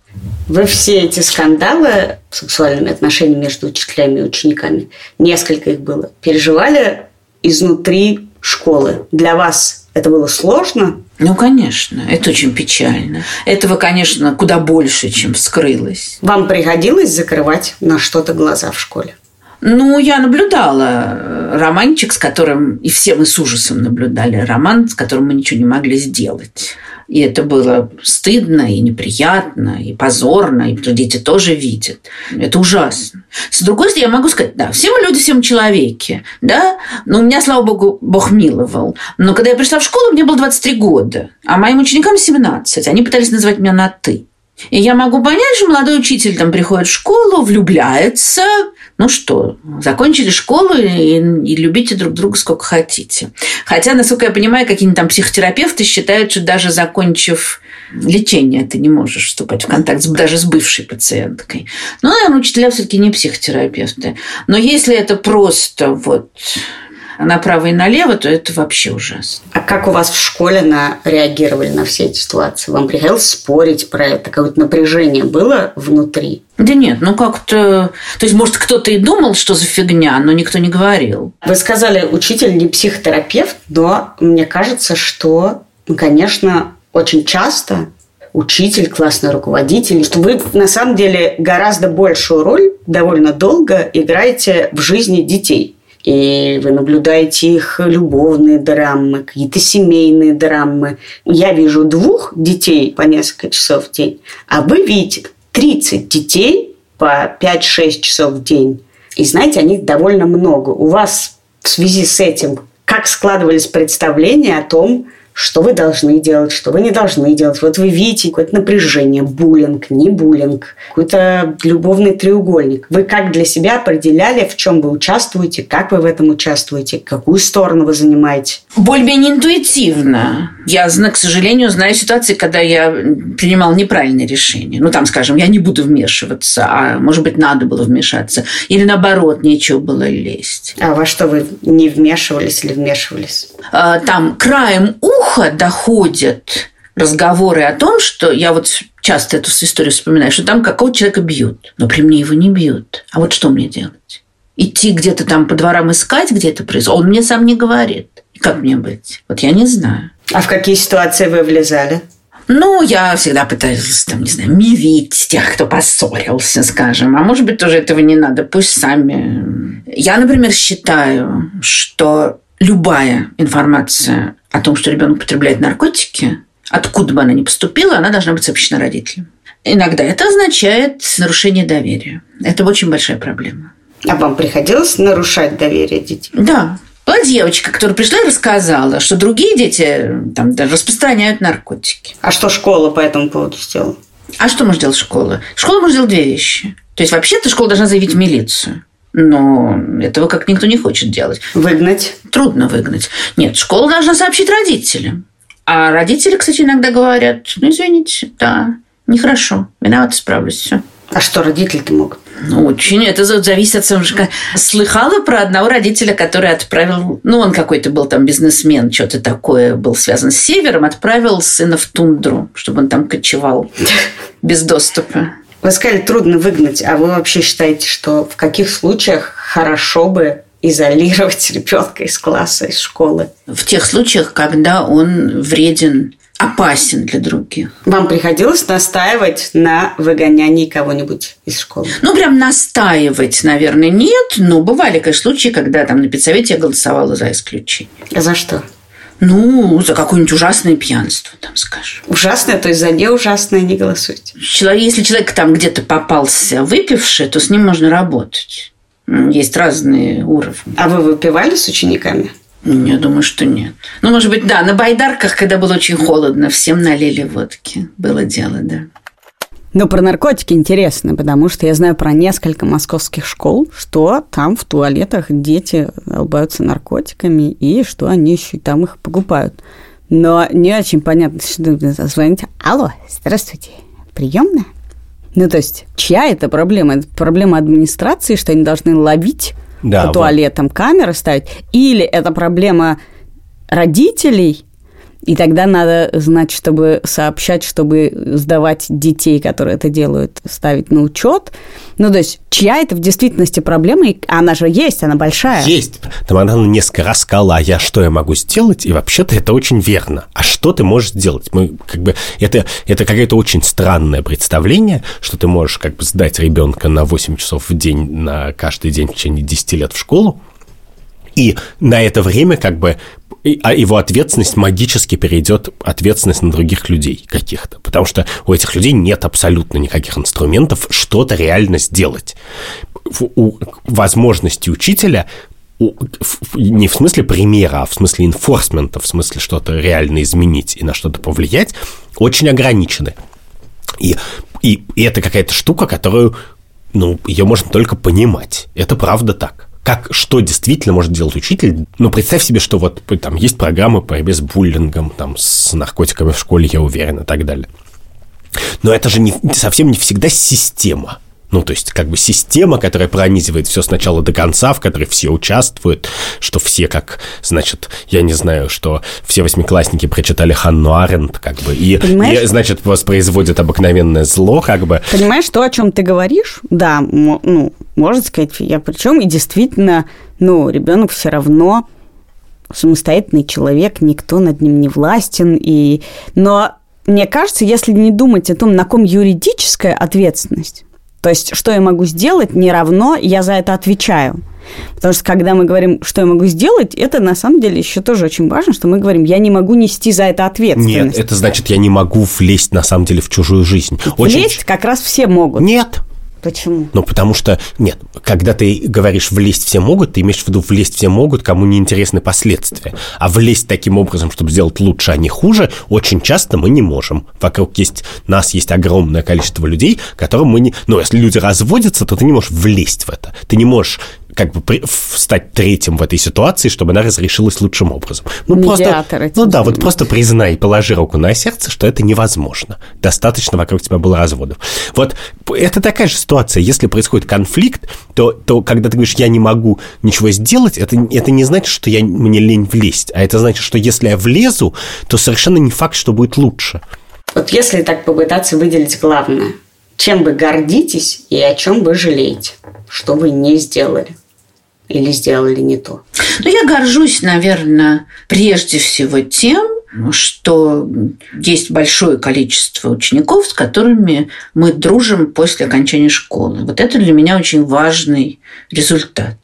Вы все эти скандалы сексуальными отношениями между учителями и учениками, несколько их было, переживали изнутри школы. Для вас это было сложно? Ну, конечно, это очень печально. Этого, конечно, куда больше, чем вскрылось. Вам приходилось закрывать на что-то глаза в школе? Ну, я наблюдала романчик, с которым, и все мы с ужасом наблюдали роман, с которым мы ничего не могли сделать. И это было стыдно и неприятно, и позорно, и дети тоже видят. Это ужасно. С другой стороны, я могу сказать, да, все мы люди, все мы человеки, да, но у меня, слава богу, Бог миловал. Но когда я пришла в школу, мне было 23 года, а моим ученикам 17. Они пытались называть меня на «ты». И я могу понять, что молодой учитель там приходит в школу, влюбляется. Ну что, закончили школу и, и любите друг друга сколько хотите. Хотя, насколько я понимаю, какие-нибудь там психотерапевты считают, что даже закончив лечение, ты не можешь вступать в контакт с, даже с бывшей пациенткой. Ну, наверное, учителя все-таки не психотерапевты. Но если это просто вот направо и налево, то это вообще ужасно. А как у вас в школе на, реагировали на все эти ситуации? Вам приходилось спорить про это? Какое-то напряжение было внутри? Да нет, ну как-то... То есть, может, кто-то и думал, что за фигня, но никто не говорил. Вы сказали, учитель не психотерапевт, но мне кажется, что, конечно, очень часто учитель, классный руководитель, что вы на самом деле гораздо большую роль довольно долго играете в жизни детей и вы наблюдаете их любовные драмы, какие-то семейные драмы. Я вижу двух детей по несколько часов в день, а вы видите 30 детей по 5-6 часов в день. И знаете, они довольно много. У вас в связи с этим как складывались представления о том, что вы должны делать, что вы не должны делать. Вот вы видите какое-то напряжение, буллинг, не буллинг, какой-то любовный треугольник. Вы как для себя определяли, в чем вы участвуете, как вы в этом участвуете, какую сторону вы занимаете? Более-менее интуитивно. Я, к сожалению, знаю ситуации, когда я принимал неправильные решения. Ну, там, скажем, я не буду вмешиваться, а, может быть, надо было вмешаться. Или, наоборот, нечего было лезть. А во что вы не вмешивались или вмешивались? А, там краем уха доходят разговоры о том, что я вот часто эту историю вспоминаю, что там какого-то человека бьют, но при мне его не бьют. А вот что мне делать? Идти где-то там по дворам искать, где это происходит? Он мне сам не говорит. Как мне быть? Вот я не знаю. А в какие ситуации вы влезали? Ну, я всегда пытаюсь, там, не знаю, мирить тех, кто поссорился, скажем. А может быть, тоже этого не надо. Пусть сами. Я, например, считаю, что любая информация о том, что ребенок употребляет наркотики, откуда бы она ни поступила, она должна быть сообщена родителям. Иногда это означает нарушение доверия. Это очень большая проблема. А вам приходилось нарушать доверие детей? Да. Была девочка, которая пришла и рассказала, что другие дети там, да, распространяют наркотики. А что школа по этому поводу сделала? А что может делать школа? Школа может делать две вещи. То есть, вообще-то школа должна заявить в милицию. Но этого как никто не хочет делать. Выгнать? Трудно выгнать. Нет, школа должна сообщить родителям. А родители, кстати, иногда говорят, ну, извините, да, нехорошо, виноват, справлюсь, все. А что родители-то могут? Ну, очень. Это зависит от самого... Слыхала про одного родителя, который отправил... Ну, он какой-то был там бизнесмен, что-то такое был связан с севером, отправил сына в тундру, чтобы он там кочевал без доступа. Вы сказали, трудно выгнать. А вы вообще считаете, что в каких случаях хорошо бы изолировать ребенка из класса, из школы? В тех случаях, когда он вреден опасен для других. Вам приходилось настаивать на выгонянии кого-нибудь из школы? Ну, прям настаивать, наверное, нет. Но бывали, конечно, случаи, когда там на педсовете я голосовала за исключение. А за что? Ну, за какое-нибудь ужасное пьянство, там, скажем. Ужасное, то есть за не ужасное не голосуйте? Человек, если человек там где-то попался выпивший, то с ним можно работать. Есть разные уровни. А вы выпивали с учениками? Я думаю, что нет. Ну, может быть, да, на байдарках, когда было очень холодно, всем налили водки. Было дело, да. Ну, про наркотики интересно, потому что я знаю про несколько московских школ, что там в туалетах дети долбаются наркотиками, и что они еще и там их покупают. Но не очень понятно, что звоните. Алло, здравствуйте, приемная? Ну, то есть, чья это проблема? Это проблема администрации, что они должны ловить да, по туалетам вот. камеры ставить? Или это проблема родителей, и тогда надо знать, чтобы сообщать, чтобы сдавать детей, которые это делают, ставить на учет. Ну, то есть, чья это в действительности проблема? И она же есть, она большая. Есть. Там она несколько раз сказала, а я что я могу сделать? И вообще-то это очень верно. А что ты можешь сделать? Мы как бы это, это какое-то очень странное представление, что ты можешь как бы сдать ребенка на 8 часов в день, на каждый день в течение 10 лет в школу, и на это время как бы а его ответственность магически перейдет ответственность на других людей каких-то. Потому что у этих людей нет абсолютно никаких инструментов что-то реально сделать. У возможности учителя не в смысле примера, а в смысле инфорсмента, в смысле что-то реально изменить и на что-то повлиять, очень ограничены. И, и, и это какая-то штука, которую, ну, ее можно только понимать. Это правда так как, что действительно может делать учитель. Ну, представь себе, что вот там есть программы по борьбе с буллингом, там, с наркотиками в школе, я уверен, и так далее. Но это же не, совсем не всегда система. Ну, то есть, как бы система, которая пронизывает все сначала до конца, в которой все участвуют, что все как, значит, я не знаю, что все восьмиклассники прочитали Ханну Аренд, как бы, и, и значит, воспроизводят обыкновенное зло, как бы. Понимаешь, то, о чем ты говоришь, да, ну, можно сказать, я причем, и действительно, ну, ребенок все равно самостоятельный человек, никто над ним не властен, и... но мне кажется, если не думать о том, на ком юридическая ответственность, то есть, что я могу сделать, не равно я за это отвечаю. Потому что когда мы говорим, что я могу сделать, это на самом деле еще тоже очень важно, что мы говорим, я не могу нести за это ответственность. Нет, это значит, я не могу влезть на самом деле в чужую жизнь. Влезть очень... как раз все могут. Нет, Почему? Ну, потому что, нет, когда ты говоришь «влезть все могут», ты имеешь в виду «влезть все могут», кому не интересны последствия. А влезть таким образом, чтобы сделать лучше, а не хуже, очень часто мы не можем. Вокруг есть, нас есть огромное количество людей, которым мы не... Ну, если люди разводятся, то ты не можешь влезть в это. Ты не можешь как бы при, стать третьим в этой ситуации, чтобы она разрешилась лучшим образом. Ну, Медиатор просто, ну да, вот просто признай, положи руку на сердце, что это невозможно. Достаточно вокруг тебя было разводов. Вот это такая же ситуация. Если происходит конфликт, то, то когда ты говоришь, я не могу ничего сделать, это, это не значит, что я, мне лень влезть, а это значит, что если я влезу, то совершенно не факт, что будет лучше. Вот если так попытаться выделить главное, чем вы гордитесь и о чем вы жалеете, что вы не сделали? Или сделали не то? Ну, я горжусь, наверное, прежде всего тем, что есть большое количество учеников, с которыми мы дружим после окончания школы. Вот это для меня очень важный результат.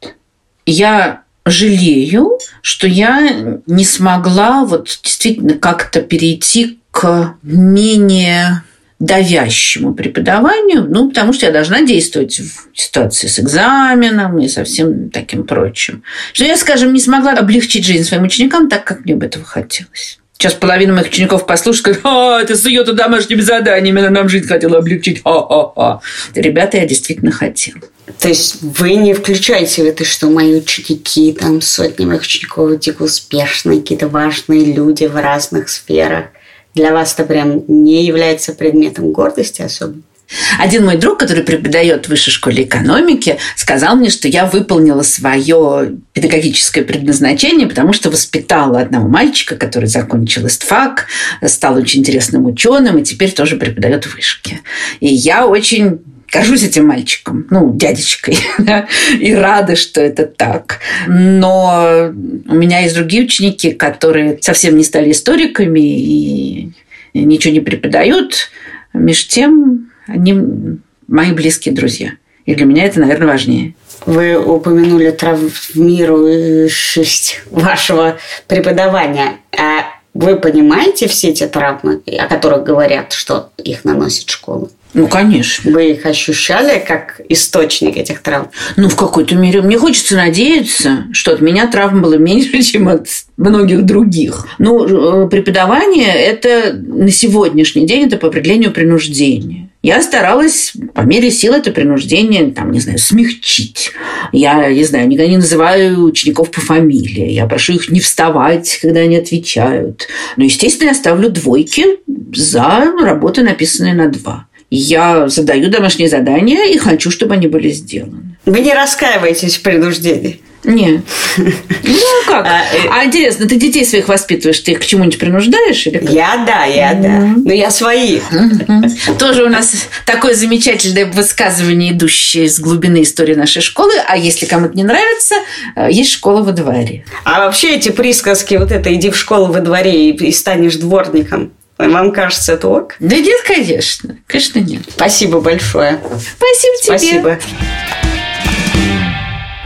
Я жалею, что я не смогла вот действительно как-то перейти к менее давящему преподаванию, ну, потому что я должна действовать в ситуации с экзаменом и со всем таким прочим. Что я, скажем, не смогла облегчить жизнь своим ученикам так, как мне бы этого хотелось. Сейчас половина моих учеников послушают, скажут, а, это с ее-то домашними заданиями, она нам жизнь хотела облегчить. Ха-ха-ха. Ребята, я действительно хотела. То есть вы не включаете в это, что мои ученики, там сотни моих учеников, дико успешные, какие-то важные люди в разных сферах – для вас это прям не является предметом гордости особо? Один мой друг, который преподает в высшей школе экономики, сказал мне, что я выполнила свое педагогическое предназначение, потому что воспитала одного мальчика, который закончил ИСТФАК, стал очень интересным ученым и теперь тоже преподает в вышке. И я очень горжусь этим мальчиком, ну, дядечкой, да, и рада, что это так. Но у меня есть другие ученики, которые совсем не стали историками и ничего не преподают. Меж тем, они мои близкие друзья. И для меня это, наверное, важнее. Вы упомянули травмирующесть вашего преподавания. А вы понимаете все эти травмы, о которых говорят, что их наносит школа? Ну, конечно. Вы их ощущали как источник этих травм? Ну, в какой-то мере. Мне хочется надеяться, что от меня травм было меньше, чем от многих других. Ну, э, преподавание – это на сегодняшний день это по определению принуждение. Я старалась по мере сил это принуждение, там, не знаю, смягчить. Я, не знаю, никогда не называю учеников по фамилии. Я прошу их не вставать, когда они отвечают. Но, естественно, я ставлю двойки за работы, написанные на два я задаю домашние задания и хочу, чтобы они были сделаны. Вы не раскаиваетесь в принуждении? Нет. Ну, как? А, э, а интересно, ты детей своих воспитываешь, ты их к чему-нибудь принуждаешь? Или как? Я да, я да. Но я своих. Тоже у нас такое замечательное высказывание, идущее из глубины истории нашей школы. А если кому-то не нравится, э, есть школа во дворе. А вообще эти присказки, вот это «иди в школу во дворе и станешь дворником», вам кажется, это ок? Да нет, конечно. Конечно, нет. Спасибо большое. Спасибо тебе. Спасибо.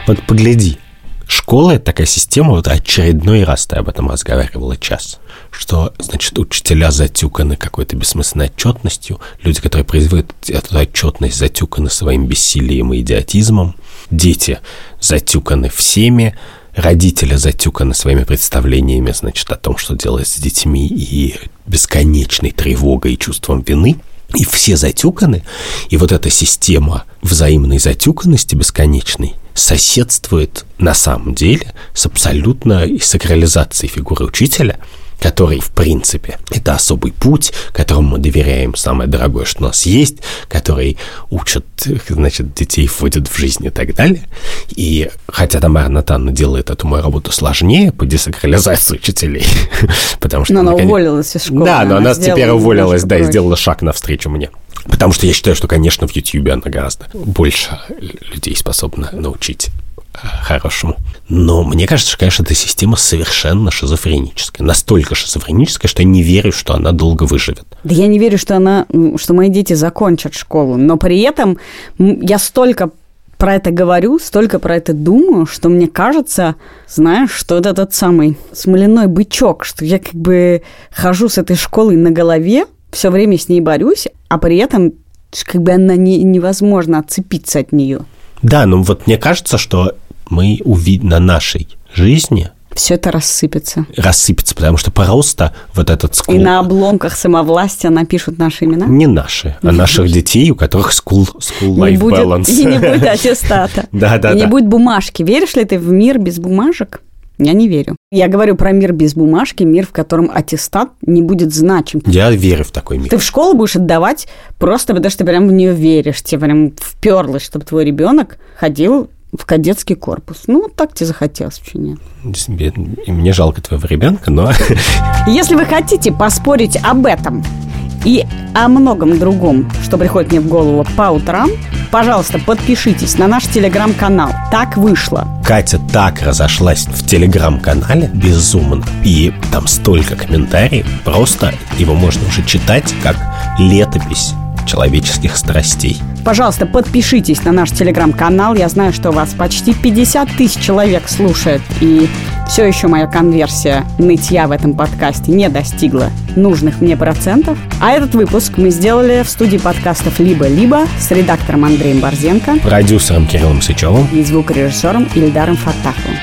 Вот погляди. Школа – это такая система, вот очередной раз ты об этом разговаривала час, что, значит, учителя затюканы какой-то бессмысленной отчетностью, люди, которые производят эту отчетность, затюканы своим бессилием и идиотизмом, дети затюканы всеми, родители затюканы своими представлениями, значит, о том, что делать с детьми, и бесконечной тревогой и чувством вины, и все затюканы, и вот эта система взаимной затюканности бесконечной соседствует на самом деле с абсолютной сакрализацией фигуры учителя – который, в принципе, это особый путь, которому мы доверяем самое дорогое, что у нас есть, который учат, значит, детей, вводят в жизнь и так далее. И хотя Тамара Натанна делает эту мою работу сложнее по десакрализации учителей, потому что... Но она уволилась из школы. Да, но она теперь уволилась, да, и сделала шаг навстречу мне. Потому что я считаю, что, конечно, в Ютьюбе она гораздо больше людей способна научить хорошему. Но мне кажется, что, конечно, эта система совершенно шизофреническая. Настолько шизофреническая, что я не верю, что она долго выживет. Да я не верю, что, она, что мои дети закончат школу. Но при этом я столько про это говорю, столько про это думаю, что мне кажется, знаешь, что это тот самый смоляной бычок, что я как бы хожу с этой школой на голове, все время с ней борюсь, а при этом как бы она не, невозможно отцепиться от нее. Да, но вот мне кажется, что мы увидим на нашей жизни все это рассыпется. Рассыпется, потому что просто вот этот скул... И на обломках самовластия напишут наши имена? Не наши, а наших детей, у которых school, school life будет, balance. И не будет аттестата. Да, да, И не будет бумажки. Веришь ли ты в мир без бумажек? Я не верю. Я говорю про мир без бумажки, мир, в котором аттестат не будет значим. Я верю в такой мир. Ты в школу будешь отдавать просто потому, что ты прям в нее веришь. Тебе прям вперлось, чтобы твой ребенок ходил в кадетский корпус. Ну, вот так тебе захотелось, почему нет? И мне жалко твоего ребенка, но... Если вы хотите поспорить об этом и о многом другом, что приходит мне в голову по утрам, пожалуйста, подпишитесь на наш телеграм-канал. Так вышло. Катя так разошлась в телеграм-канале безумно. И там столько комментариев. Просто его можно уже читать как летопись человеческих страстей. Пожалуйста, подпишитесь на наш телеграм-канал. Я знаю, что вас почти 50 тысяч человек слушает. И все еще моя конверсия нытья в этом подкасте не достигла нужных мне процентов. А этот выпуск мы сделали в студии подкастов «Либо-либо» с редактором Андреем Борзенко, продюсером Кириллом Сычевым и звукорежиссером Ильдаром Фатаховым.